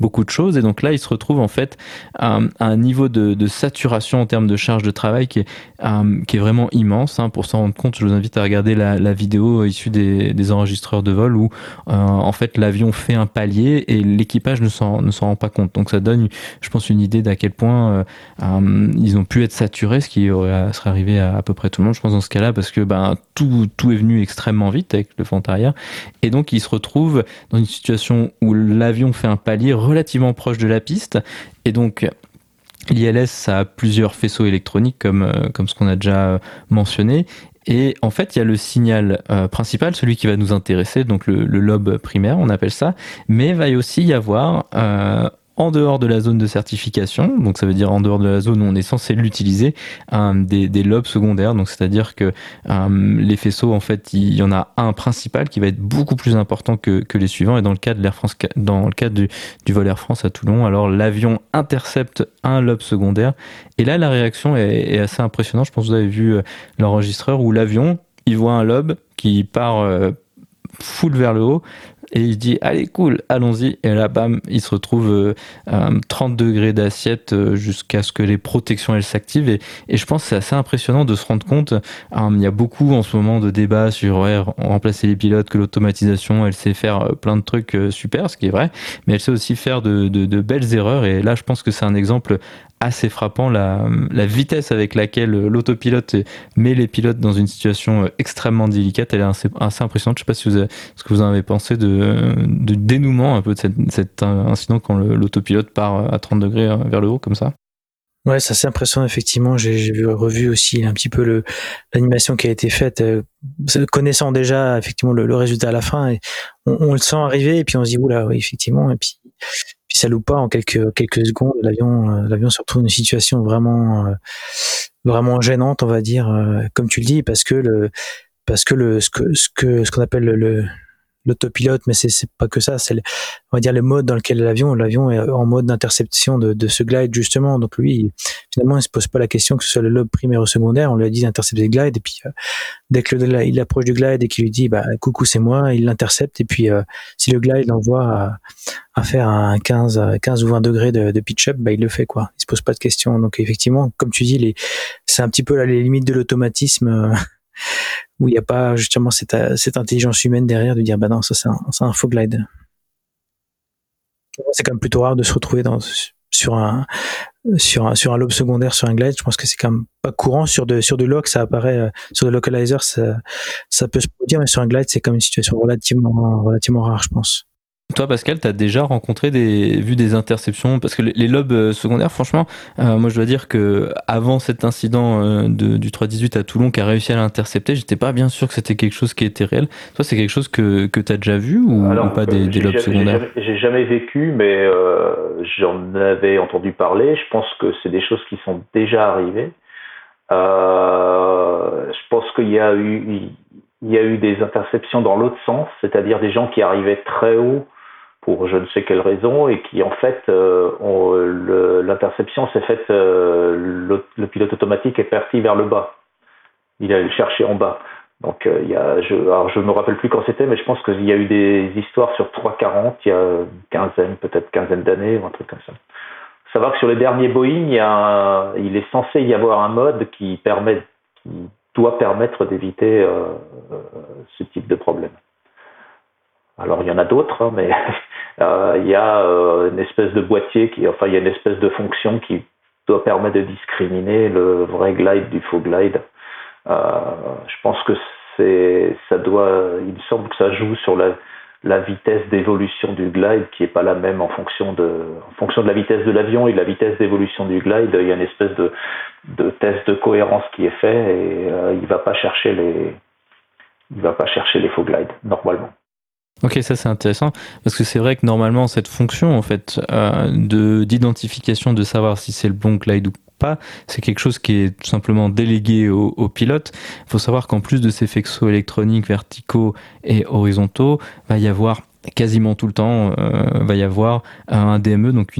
beaucoup de choses. Et donc là, il se retrouve en fait un niveau de, saturation en termes de charge de travail qui est, est vraiment immense. Hein. Pour s'en rendre compte, je vous invite à regarder la, vidéo issue des, enregistreurs de vol où euh, en fait l'avion fait un palier et l'équipage ne s'en rend pas compte. Donc ça donne, je pense, une idée d'à quel point euh, ils ont pu être saturés, ce qui serait arrivé à à peu près tout le monde, je pense, dans ce cas-là, parce que ben, tout, tout est venu extrêmement vite avec le arrière. Et donc, ils se retrouvent dans une situation où l'avion fait un palier relativement proche de la piste. Et donc, L'ILS, a plusieurs faisceaux électroniques, comme, euh, comme ce qu'on a déjà mentionné. Et en fait, il y a le signal euh, principal, celui qui va nous intéresser, donc le, lobe primaire, on appelle ça. Mais il va aussi y avoir euh, en dehors de la zone de certification, donc ça veut dire en dehors de la zone où on est censé l'utiliser, des, lobes secondaires. Donc c'est-à-dire que euh, les faisceaux, en fait, il y en a un principal qui va être beaucoup plus important que, les suivants. Et dans le cas de l'Air France, dans le du, vol Air France à Toulon, alors l'avion intercepte un lobe secondaire. Et là, la réaction est, est assez impressionnante. Je pense que vous avez vu euh, l'enregistreur où l'avion, il voit un lobe qui part euh, full vers le haut, et il dit allez cool allons-y. Et là bam il se retrouve euh, 30 degrés d'assiette euh, jusqu'à ce que les protections elles s'activent. Et, je pense que c'est assez impressionnant de se rendre compte euh, il y a beaucoup en ce moment de débats sur remplacer les pilotes que l'automatisation elle sait faire euh, plein de trucs super ce qui est vrai. Mais elle sait aussi faire de, belles erreurs. Et là je pense que c'est un exemple assez frappant la, la vitesse avec laquelle l'autopilote met les pilotes dans une situation extrêmement délicate. Elle est assez, assez impressionnante. Je sais pas si vous avez, ce que vous en avez pensé de, de dénouement un peu de cet, cet incident quand l'autopilote part à 30 degrés vers le haut comme ça. Ouais, c'est impressionnant effectivement. J'ai vu revu aussi un petit peu l'animation qui a été faite, euh, connaissant déjà effectivement le, le, résultat à la fin. Et on, on, le sent arriver et puis on se dit oula, oui effectivement. Et puis puis ça loupe pas en quelques quelques secondes. L'avion euh, l'avion se retrouve dans une situation vraiment euh, vraiment gênante, on va dire, comme tu le dis, parce que le parce que le ce que ce que ce qu'on appelle le l'autopilote, mais c'est pas que ça. C'est on va dire le mode dans lequel l'avion, l'avion est en mode d'interception de, de, ce glide justement. Donc lui, finalement, il se pose pas la question que ce soit le lobe primaire ou secondaire. On lui a dit d'intercepter le glide et puis euh, dès que le, il approche du glide et qu'il lui dit bah coucou c'est moi, il l'intercepte et puis euh, si le glide l'envoie à, à, faire un 15, 15 ou 20 degrés de, de pitch up, bah il le fait quoi. Il se pose pas de questions. Donc effectivement, comme tu dis, c'est un petit peu là, les limites de l'automatisme. Où il n'y a pas justement cette, cette, intelligence humaine derrière de dire bah non ça c'est un, faux glide. C'est quand même plutôt rare de se retrouver dans, sur un lobe secondaire sur un glide. Je pense que c'est quand même pas courant sur de lock ça apparaît euh, sur de localizer ça ça peut se produire mais sur un glide c'est quand même une situation relativement relativement rare je pense. Toi, Pascal, tu as déjà rencontré des, vu des interceptions? Parce que les, lobes euh, secondaires, franchement, euh, moi je dois dire que avant cet incident euh, de, du 318 à Toulon qui a réussi à l'intercepter, j'étais pas bien sûr que c'était quelque chose qui était réel. Toi, c'est quelque chose que, que tu as déjà vu ou, pas des, des lobes secondaires? J'ai jamais, vécu, mais j'en avais entendu parler. Je pense que c'est des choses qui sont déjà arrivées. je pense qu'il y a eu il y a eu des interceptions dans l'autre sens, c'est-à-dire des gens qui arrivaient très haut pour je ne sais quelle raison et qui en fait euh, l'interception s'est faite euh, le, pilote automatique est parti vers le bas. Il allait le chercher en bas. Donc euh, y a je alors je me rappelle plus quand c'était mais je pense qu'il y a eu des histoires sur 340 il y a une quinzaine peut-être quinzaine d'années ou un truc comme ça. Savoir que sur les derniers Boeing il, il est censé y avoir un mode qui permet qui doit permettre d'éviter ce type de problème alors il y en a d'autres, hein, mais euh, il y a euh, une espèce de boîtier qui, enfin il y a une espèce de fonction qui doit permettre de discriminer le vrai glide du faux glide. Euh, je pense que c'est, ça doit, il me semble que ça joue sur la, la vitesse d'évolution du glide qui est pas la même en fonction de, en fonction de la vitesse de l'avion et de la vitesse d'évolution du glide. Il y a une espèce de, de test de cohérence qui est fait et il va pas chercher les, il va pas chercher les faux glides normalement. Ok, ça c'est intéressant parce que c'est vrai que normalement cette fonction en fait euh, de d'identification de savoir si c'est le bon glide ou pas, c'est quelque chose qui est tout simplement délégué au, au pilote. Il faut savoir qu'en plus de ces faisceaux électroniques verticaux et horizontaux, va y avoir quasiment tout le temps, euh, va y avoir un DME, donc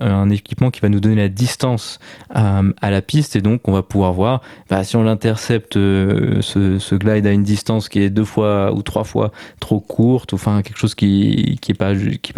un équipement qui va nous donner la distance euh, à la piste et donc on va pouvoir voir bah, si on l'intercepte euh, ce, glide à une distance qui est deux fois ou trois fois trop courte, ou enfin quelque chose qui qui est pas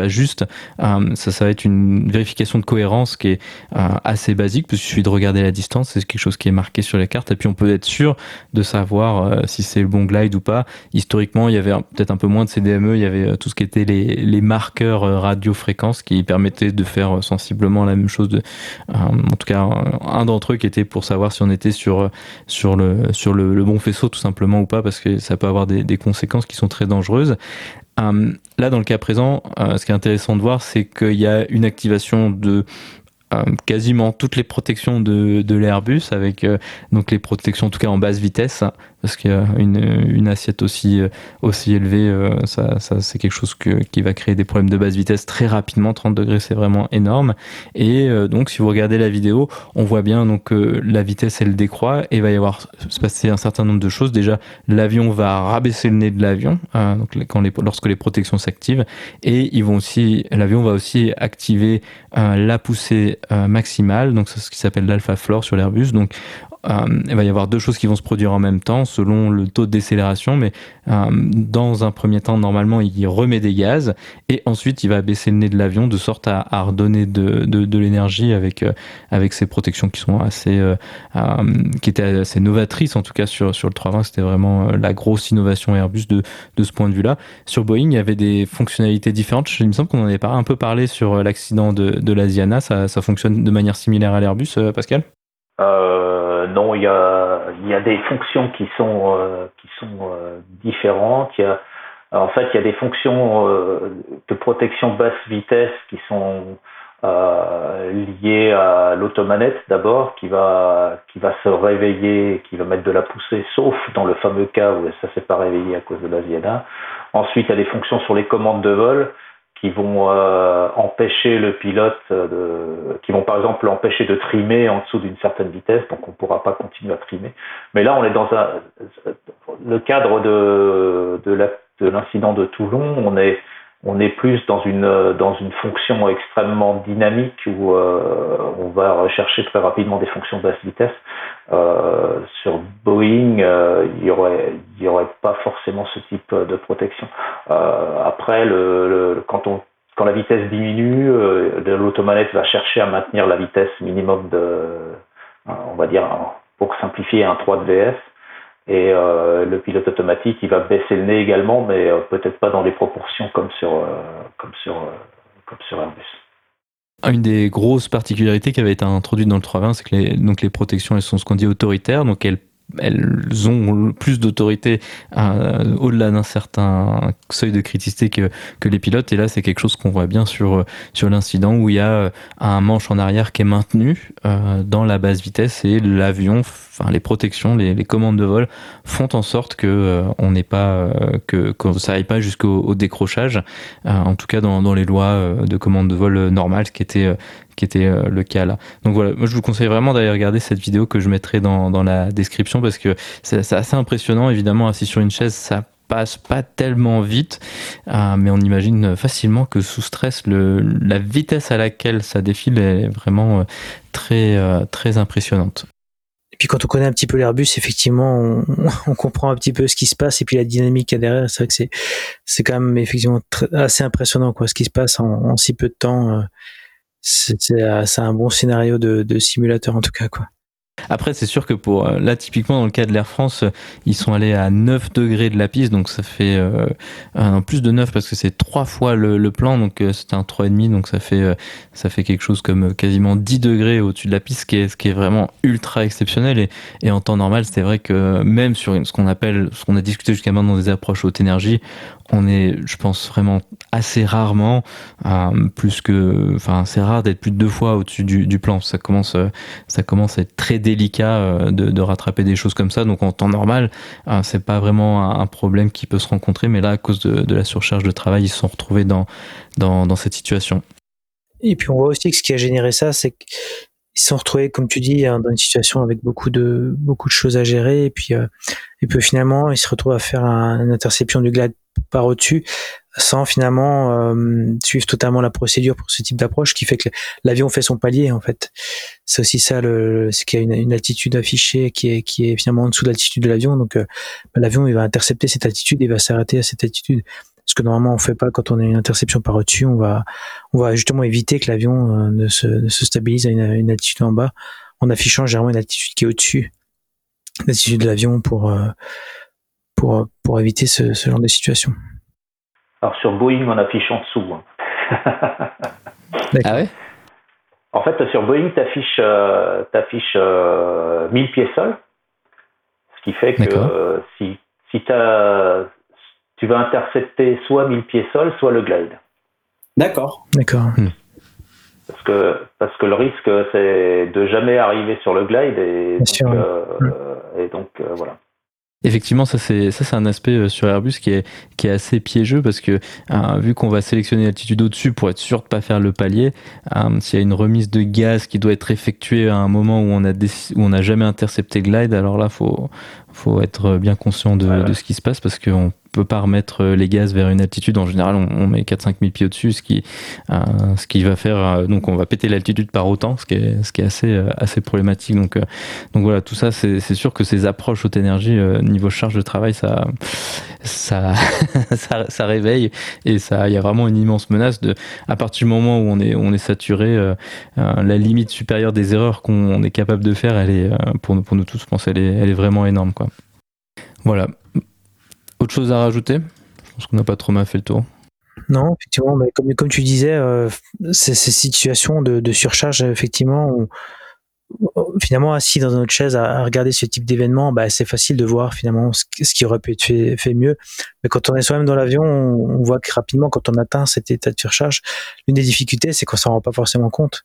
juste, euh, ça ça va être une vérification de cohérence qui est assez basique, parce suffit de regarder la distance, c'est quelque chose qui est marqué sur les cartes et puis on peut être sûr de savoir si c'est le bon glide ou pas. Historiquement, il y avait peut-être un peu moins de CDME, il y avait tout ce qui étaient les, marqueurs euh, radiofréquences qui permettaient de faire euh, sensiblement la même chose. Euh, en tout cas, un d'entre eux qui était pour savoir si on était sur, le, bon faisceau tout simplement ou pas, parce que ça peut avoir des, des conséquences qui sont très dangereuses. là, dans le cas présent, ce qui est intéressant de voir, c'est qu'il y a une activation de quasiment toutes les protections de, de l'Airbus avec donc les protections en tout cas en basse vitesse parce qu'une une assiette aussi, euh, élevée, euh, ça, c'est quelque chose qui va créer des problèmes de basse vitesse très rapidement. 30 degrés, c'est vraiment énorme. Et euh, donc, si vous regardez la vidéo, on voit bien donc la vitesse, elle décroît et il va y avoir se passer un certain nombre de choses. Déjà, l'avion va rabaisser le nez de l'avion les, lorsque les protections s'activent et l'avion va aussi activer la poussée maximale. Donc, c'est ce qui s'appelle l'alpha floor sur l'Airbus. Donc, il va y avoir deux choses qui vont se produire en même temps selon le taux de décélération, mais dans un premier temps, normalement, il remet des gaz et ensuite il va baisser le nez de l'avion de sorte à, redonner de, de, l'énergie avec, avec ces protections qui sont assez, qui étaient assez novatrices en tout cas sur, sur le 320. C'était vraiment la grosse innovation Airbus de, de ce point de vue-là. Sur Boeing, il y avait des fonctionnalités différentes. Il me semble qu'on en avait un peu parlé sur l'accident de, de l'Asiana. Ça, ça fonctionne de manière similaire à l'Airbus, Pascal? euh, non, il y a, y a des fonctions qui sont, euh, qui sont euh, différentes. Il y a, en fait, il y a des fonctions de protection basse vitesse qui sont liées à l'automanette d'abord, qui va, qui va se réveiller, qui va mettre de la poussée, sauf dans le fameux cas où ça s'est pas réveillé à cause de la Ensuite, il y a des fonctions sur les commandes de vol qui vont euh, empêcher le pilote de, qui vont par exemple l'empêcher de trimer en dessous d'une certaine vitesse, donc on ne pourra pas continuer à trimer. Mais là, on est dans un, le cadre de, de l'incident de, de Toulon, on est on est plus dans une dans une fonction extrêmement dynamique où euh, on va rechercher très rapidement des fonctions basse vitesse. Euh, sur Boeing, euh, il y aurait il y aurait pas forcément ce type de protection. Euh, après, le, le, quand on quand la vitesse diminue, euh, l'automanette va chercher à maintenir la vitesse minimum de, on va dire, pour simplifier, un 3 de VS. Et euh, le pilote automatique, il va baisser le nez également, mais euh, peut-être pas dans les proportions comme sur, euh, comme sur, comme sur Airbus. Une des grosses particularités qui avait été introduite dans le 320, c'est que les, donc les protections, elles sont ce qu'on dit autoritaires, donc elles elles ont plus d'autorité euh, au-delà d'un certain seuil de criticité que, que les pilotes. Et là, c'est quelque chose qu'on voit bien sur, sur l'incident où il y a euh, un manche en arrière qui est maintenu euh, dans la basse vitesse et l'avion, enfin les protections, les, les, commandes de vol font en sorte que on n'est pas que, que ça aille pas jusqu'au décrochage. en tout cas, dans, dans les lois de commandes de vol normales, ce qui était qui était euh, le cas là. Donc voilà, moi je vous conseille vraiment d'aller regarder cette vidéo que je mettrai dans, dans la description parce que c'est assez impressionnant. Évidemment, assis sur une chaise, ça passe pas tellement vite, euh, mais on imagine facilement que sous stress, le, la vitesse à laquelle ça défile est vraiment euh, très, très impressionnante. Et puis quand on connaît un petit peu l'Airbus, effectivement, on, comprend un petit peu ce qui se passe et puis la dynamique qu'il y a derrière. C'est vrai que c'est, quand même effectivement assez impressionnant quoi, ce qui se passe en si peu de temps c'est un bon scénario de, simulateur en tout cas quoi. Après, c'est sûr que pour euh, là, typiquement dans le cas de l'Air France, ils sont allés à 9 degrés de la piste, donc ça fait euh, plus de 9 parce que c'est trois fois le, plan, donc euh, c'était un 3,5, donc ça fait euh, ça fait quelque chose comme quasiment 10 degrés au-dessus de la piste, ce qui est, ce qui est vraiment ultra exceptionnel. Et, en temps normal, c'est vrai que même sur ce qu'on appelle, ce qu'on a discuté jusqu'à maintenant des approches haute énergie, on est, je pense vraiment assez rarement, euh, plus que, enfin, c'est rare d'être plus de deux fois au-dessus du, du, plan. Ça commence, euh, ça commence à être très délicat euh, de, de, rattraper des choses comme ça. Donc en temps normal, euh, c'est pas vraiment un, problème qui peut se rencontrer, mais là, à cause de, de la surcharge de travail, ils se sont retrouvés dans, dans, dans cette situation. Et puis on voit aussi que ce qui a généré ça, c'est qu'ils se sont retrouvés, comme tu dis, hein, dans une situation avec beaucoup de beaucoup de choses à gérer, et puis euh, et puis finalement, ils se retrouvent à faire un, une interception du glide par au-dessus sans finalement euh, suivre totalement la procédure pour ce type d'approche qui fait que l'avion fait son palier en fait. C'est aussi ça le ce qui a une, une, altitude affichée qui est qui est finalement en dessous de l'altitude de l'avion. Donc euh, l'avion il va intercepter cette altitude et va s'arrêter à cette altitude ce que normalement on fait pas quand on a une interception par au-dessus on va on va justement éviter que l'avion euh, ne, se, ne se stabilise à une, une, altitude en bas en affichant généralement une altitude qui est au-dessus l'altitude de l'avion pour euh, pour, pour éviter ce, ce, genre de situation. Alors sur Boeing, on affiche en dessous. Hein. ah ouais? En fait, sur Boeing, tu affiches, euh, euh, 1000 pieds sol, ce qui fait que euh, si, si as, tu vas intercepter soit 1000 pieds sol, soit le glide. D'accord. D'accord. Hmm. Parce que, parce que le risque, c'est de jamais arriver sur le glide et Bien donc, sûr. Hmm. et donc voilà. Effectivement, ça c'est ça c'est un aspect euh, sur Airbus qui est qui est assez piégeux parce que euh, vu qu'on va sélectionner l'altitude au-dessus pour être sûr de pas faire le palier, euh, s'il y a une remise de gaz qui doit être effectuée à un moment où on a où on n'a jamais intercepté glide, alors là faut faut être bien conscient de, de ce qui se passe parce qu'on peut pas remettre les gaz vers une altitude. En général, on, met 4-5 000 pieds au-dessus, ce qui, ce qui va faire, donc on va péter l'altitude par autant, ce qui est, ce qui est assez, assez problématique. Donc, donc voilà, tout ça, c'est sûr que ces approches haute énergie, niveau charge de travail, ça, ça, ça, ça, réveille et ça, il y a vraiment une immense menace de, à partir du moment où on est, on est saturé, la limite supérieure des erreurs qu'on est capable de faire, elle est, pour, pour nous tous, je pense, elle est, elle est vraiment énorme, quoi. Voilà. Autre chose à rajouter? Je pense qu'on n'a pas trop mal fait le tour. Non, effectivement, mais comme, tu disais, euh, ces, situations de, surcharge, effectivement, finalement, assis dans notre chaise à, regarder ce type d'événement, bah, c'est facile de voir finalement ce, qui aurait pu être fait, mieux. Mais quand on est soi-même dans l'avion, on, voit que rapidement, quand on atteint cet état de surcharge, l'une des difficultés, c'est qu'on s'en rend pas forcément compte.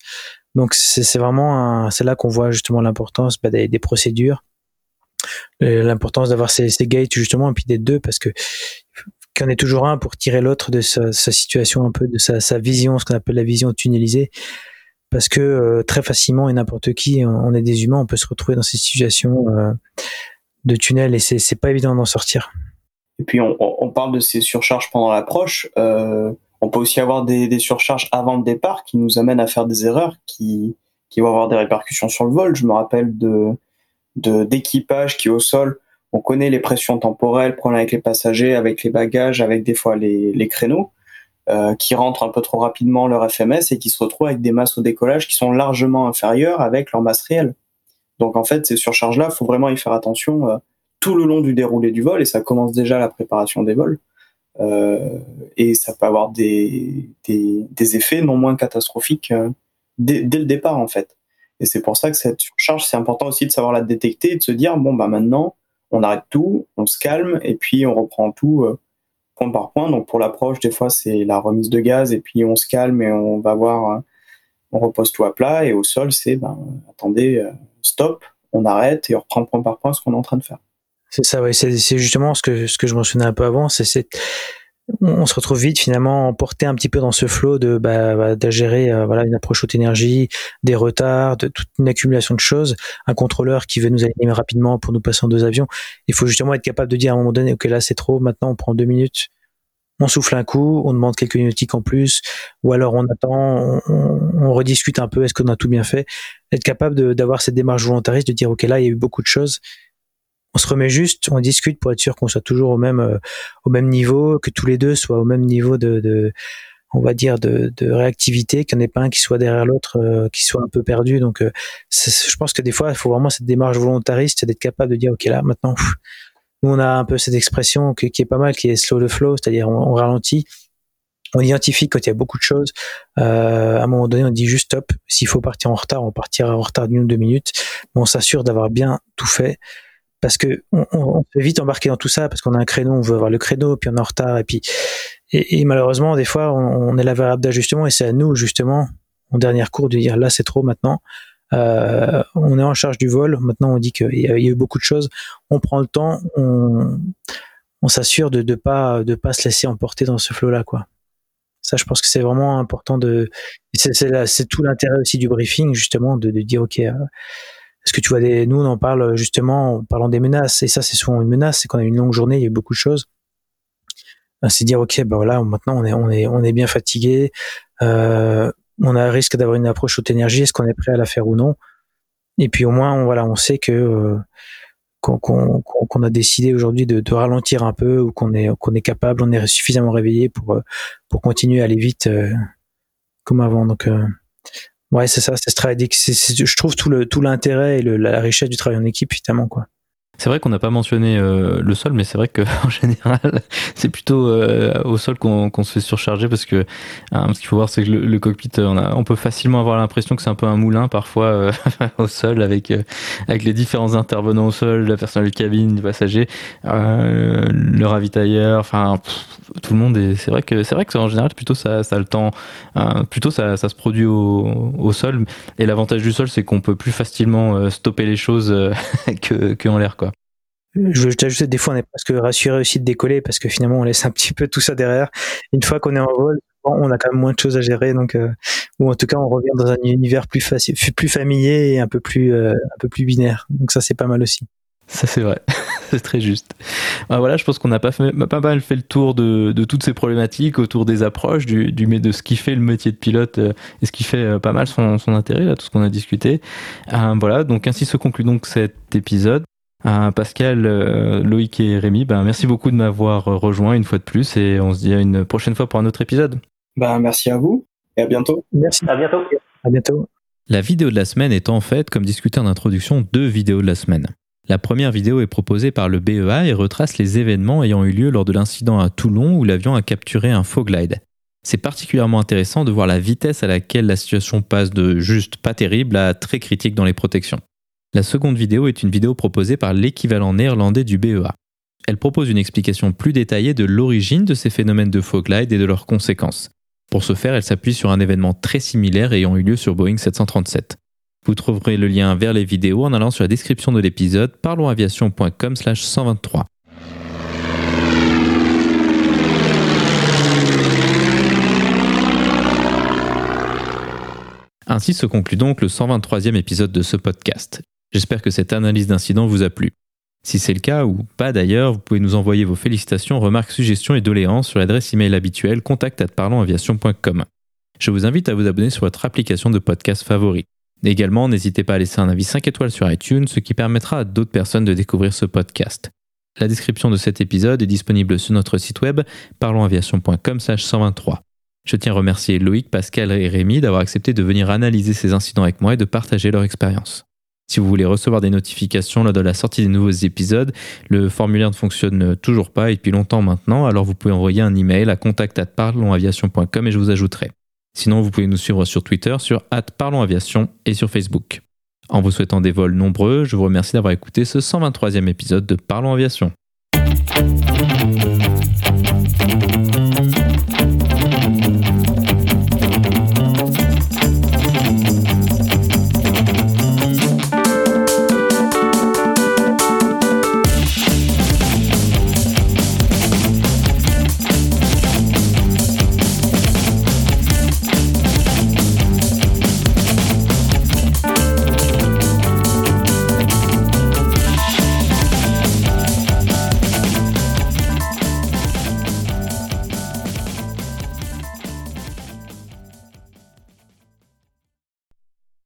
Donc, c'est vraiment, c'est là qu'on voit justement l'importance bah, des, procédures l'importance d'avoir ces, gates justement et puis d'être deux parce que qu'il y en ait toujours un pour tirer l'autre de sa, situation un peu de sa, vision ce qu'on appelle la vision tunnelisée. Parce que euh, très facilement et n'importe qui on, est des humains on peut se retrouver dans ces situations euh, de tunnel et c'est pas évident d'en sortir. Et puis on, parle de ces surcharges pendant l'approche euh, on peut aussi avoir des, des, surcharges avant le départ qui nous amènent à faire des erreurs qui qui vont avoir des répercussions sur le vol. Je me rappelle de d'équipage qui au sol. On connaît les pressions temporelles, problème avec les passagers, avec les bagages, avec des fois les, les créneaux, euh, qui rentrent un peu trop rapidement leur FMS et qui se retrouvent avec des masses au décollage qui sont largement inférieures avec leur masse réelle. Donc en fait, ces surcharges-là, faut vraiment y faire attention euh, tout le long du déroulé du vol et ça commence déjà la préparation des vols. Euh, et ça peut avoir des, des, des, effets non moins catastrophiques euh, dès, dès, le départ en fait. Et c'est pour ça que cette surcharge, c'est important aussi de savoir la détecter et de se dire, bon, bah maintenant, on arrête tout, on se calme et puis on reprend tout euh, point par point. Donc pour l'approche, des fois, c'est la remise de gaz et puis on se calme et on va voir, euh, on repose tout à plat. Et au sol, c'est, ben, attendez, euh, stop, on arrête et on reprend point par point ce qu'on est en train de faire. C'est ça, oui. C'est justement ce que, ce que je mentionnais un peu avant, c'est on se retrouve vite finalement emporté un petit peu dans ce flot de bah, bah euh, voilà une approche haute énergie, des retards, de toute une accumulation de choses, un contrôleur qui veut nous aligner rapidement pour nous passer en deux avions. Il faut justement être capable de dire à un moment donné ok là c'est trop, maintenant on prend deux minutes, on souffle un coup, on demande quelques nautiques en plus, ou alors on attend, on, rediscute un peu, est-ce qu'on a tout bien fait, être capable d'avoir cette démarche volontariste, de dire ok là il y a eu beaucoup de choses, on se remet juste, on discute pour être sûr qu'on soit toujours au même euh, au même niveau, que tous les deux soient au même niveau de, on va dire de, réactivité, qu'il n'y en ait pas un qui soit derrière l'autre, euh, qui soit un peu perdu. Donc, euh, je pense que des fois, il faut vraiment cette démarche volontariste, d'être capable de dire, ok là, maintenant, nous on a un peu cette expression qui, est pas mal, qui est slow the flow, c'est-à-dire on, ralentit, on identifie quand il y a beaucoup de choses. à un moment donné, on dit juste stop. S'il faut partir en retard, on partira en retard d'une ou deux minutes. Mais on s'assure d'avoir bien tout fait parce que on, on, peut vite embarquer dans tout ça parce qu'on a un créneau, on veut avoir le créneau, puis on est en retard, et puis et, malheureusement des fois on, est la variable d'ajustement et c'est à nous justement en dernière cours de dire là c'est trop maintenant. Euh, on est en charge du vol. Maintenant, on dit qu'il y, a eu beaucoup de choses. On prend le temps, on, on s'assure de ne pas de pas se laisser emporter dans ce flot-là, quoi. Ça, je pense que c'est vraiment important de. C'est tout l'intérêt aussi du briefing, justement, de, de dire ok, euh, est-ce que tu vois des, nous on en parle justement en parlant des menaces et ça c'est souvent une menace, c'est qu'on a une longue journée, il y a beaucoup de choses. C'est dire ok ben voilà maintenant on est on est on est bien fatigué, euh, on a risque d'avoir une approche haute énergie, est-ce qu'on est prêt à la faire ou non? Et puis au moins on, voilà on sait que euh, qu'on a décidé aujourd'hui de, ralentir un peu ou qu'on est qu'on est capable, on est suffisamment réveillé pour euh, pour continuer à aller vite euh, comme avant donc Ouais, c'est ça, c'est ce travail Je trouve tout le tout l'intérêt et le, la richesse du travail en équipe, finalement, quoi. C'est vrai qu'on n'a pas mentionné euh, le sol, mais c'est vrai qu'en général, c'est plutôt euh, au sol qu'on se fait surcharger parce que hein, ce qu'il faut voir, c'est que le, cockpit, euh, on, peut facilement avoir l'impression que c'est un peu un moulin parfois au sol avec les différents intervenants au sol, la personne de cabine, les passagers, le ravitailleur, enfin tout le monde. C'est vrai que c'est vrai que en général, plutôt ça, le temps, plutôt ça, se produit au, sol. Et l'avantage du sol, c'est qu'on peut plus facilement stopper les choses que qu'en l'air, quoi. Je veux t'ajouter, des fois, on est presque rassuré aussi de décoller parce que finalement, on laisse un petit peu tout ça derrière. Une fois qu'on est en vol, on a quand même moins de choses à gérer, donc euh, ou en tout cas, on revient dans un univers plus facile, plus familier et un peu plus, euh, un peu plus binaire. Donc ça, c'est pas mal aussi. Ça, c'est vrai. c'est très juste. Ah, voilà, je pense qu'on a pas, pas mal fait le tour de, toutes ces problématiques autour des approches, de ce qui fait le métier de pilote euh, et ce qui fait pas mal son, intérêt, là, tout ce qu'on a discuté. Voilà, donc ainsi se conclut donc cet épisode. Pascal, Loïc et Rémi, ben, merci beaucoup de m'avoir rejoint une fois de plus et on se dit à une prochaine fois pour un autre épisode. Ben, merci à vous et à bientôt. Merci. À bientôt. À bientôt. La vidéo de la semaine est en fait, comme discuté en introduction, deux vidéos de la semaine. La première vidéo est proposée par le BEA et retrace les événements ayant eu lieu lors de l'incident à Toulon où l'avion a capturé un faux glide. C'est particulièrement intéressant de voir la vitesse à laquelle la situation passe de juste pas terrible à très critique dans les protections. La seconde vidéo est une vidéo proposée par l'équivalent néerlandais du BEA. Elle propose une explication plus détaillée de l'origine de ces phénomènes de faux glide et de leurs conséquences. Pour ce faire, elle s'appuie sur un événement très similaire ayant eu lieu sur Boeing 737. Vous trouverez le lien vers les vidéos en allant sur la description de l'épisode parlonsaviation.com 123. Ainsi se conclut donc le 123e épisode de ce podcast. J'espère que cette analyse d'incident vous a plu. Si c'est le cas, ou pas d'ailleurs, vous pouvez nous envoyer vos félicitations, remarques, suggestions et doléances sur l'adresse email habituelle contact@parlonsaviation.com. Je vous invite à vous abonner sur votre application de podcast favori. Également, n'hésitez pas à laisser un avis 5 étoiles sur iTunes, ce qui permettra à d'autres personnes de découvrir ce podcast. La description de cet épisode est disponible sur notre site web parlonsaviation.com 123. Je tiens à remercier Loïc, Pascal et Rémi d'avoir accepté de venir analyser ces incidents avec moi et de partager leur expérience. Si vous voulez recevoir des notifications lors de la sortie des nouveaux épisodes, le formulaire ne fonctionne toujours pas et depuis longtemps maintenant, alors vous pouvez envoyer un email à contact@parlonsaviation.com et je vous ajouterai. Sinon, vous pouvez nous suivre sur Twitter, sur @parlonsaviation et sur Facebook. En vous souhaitant des vols nombreux, je vous remercie d'avoir écouté ce 123e épisode de Parlons Aviation.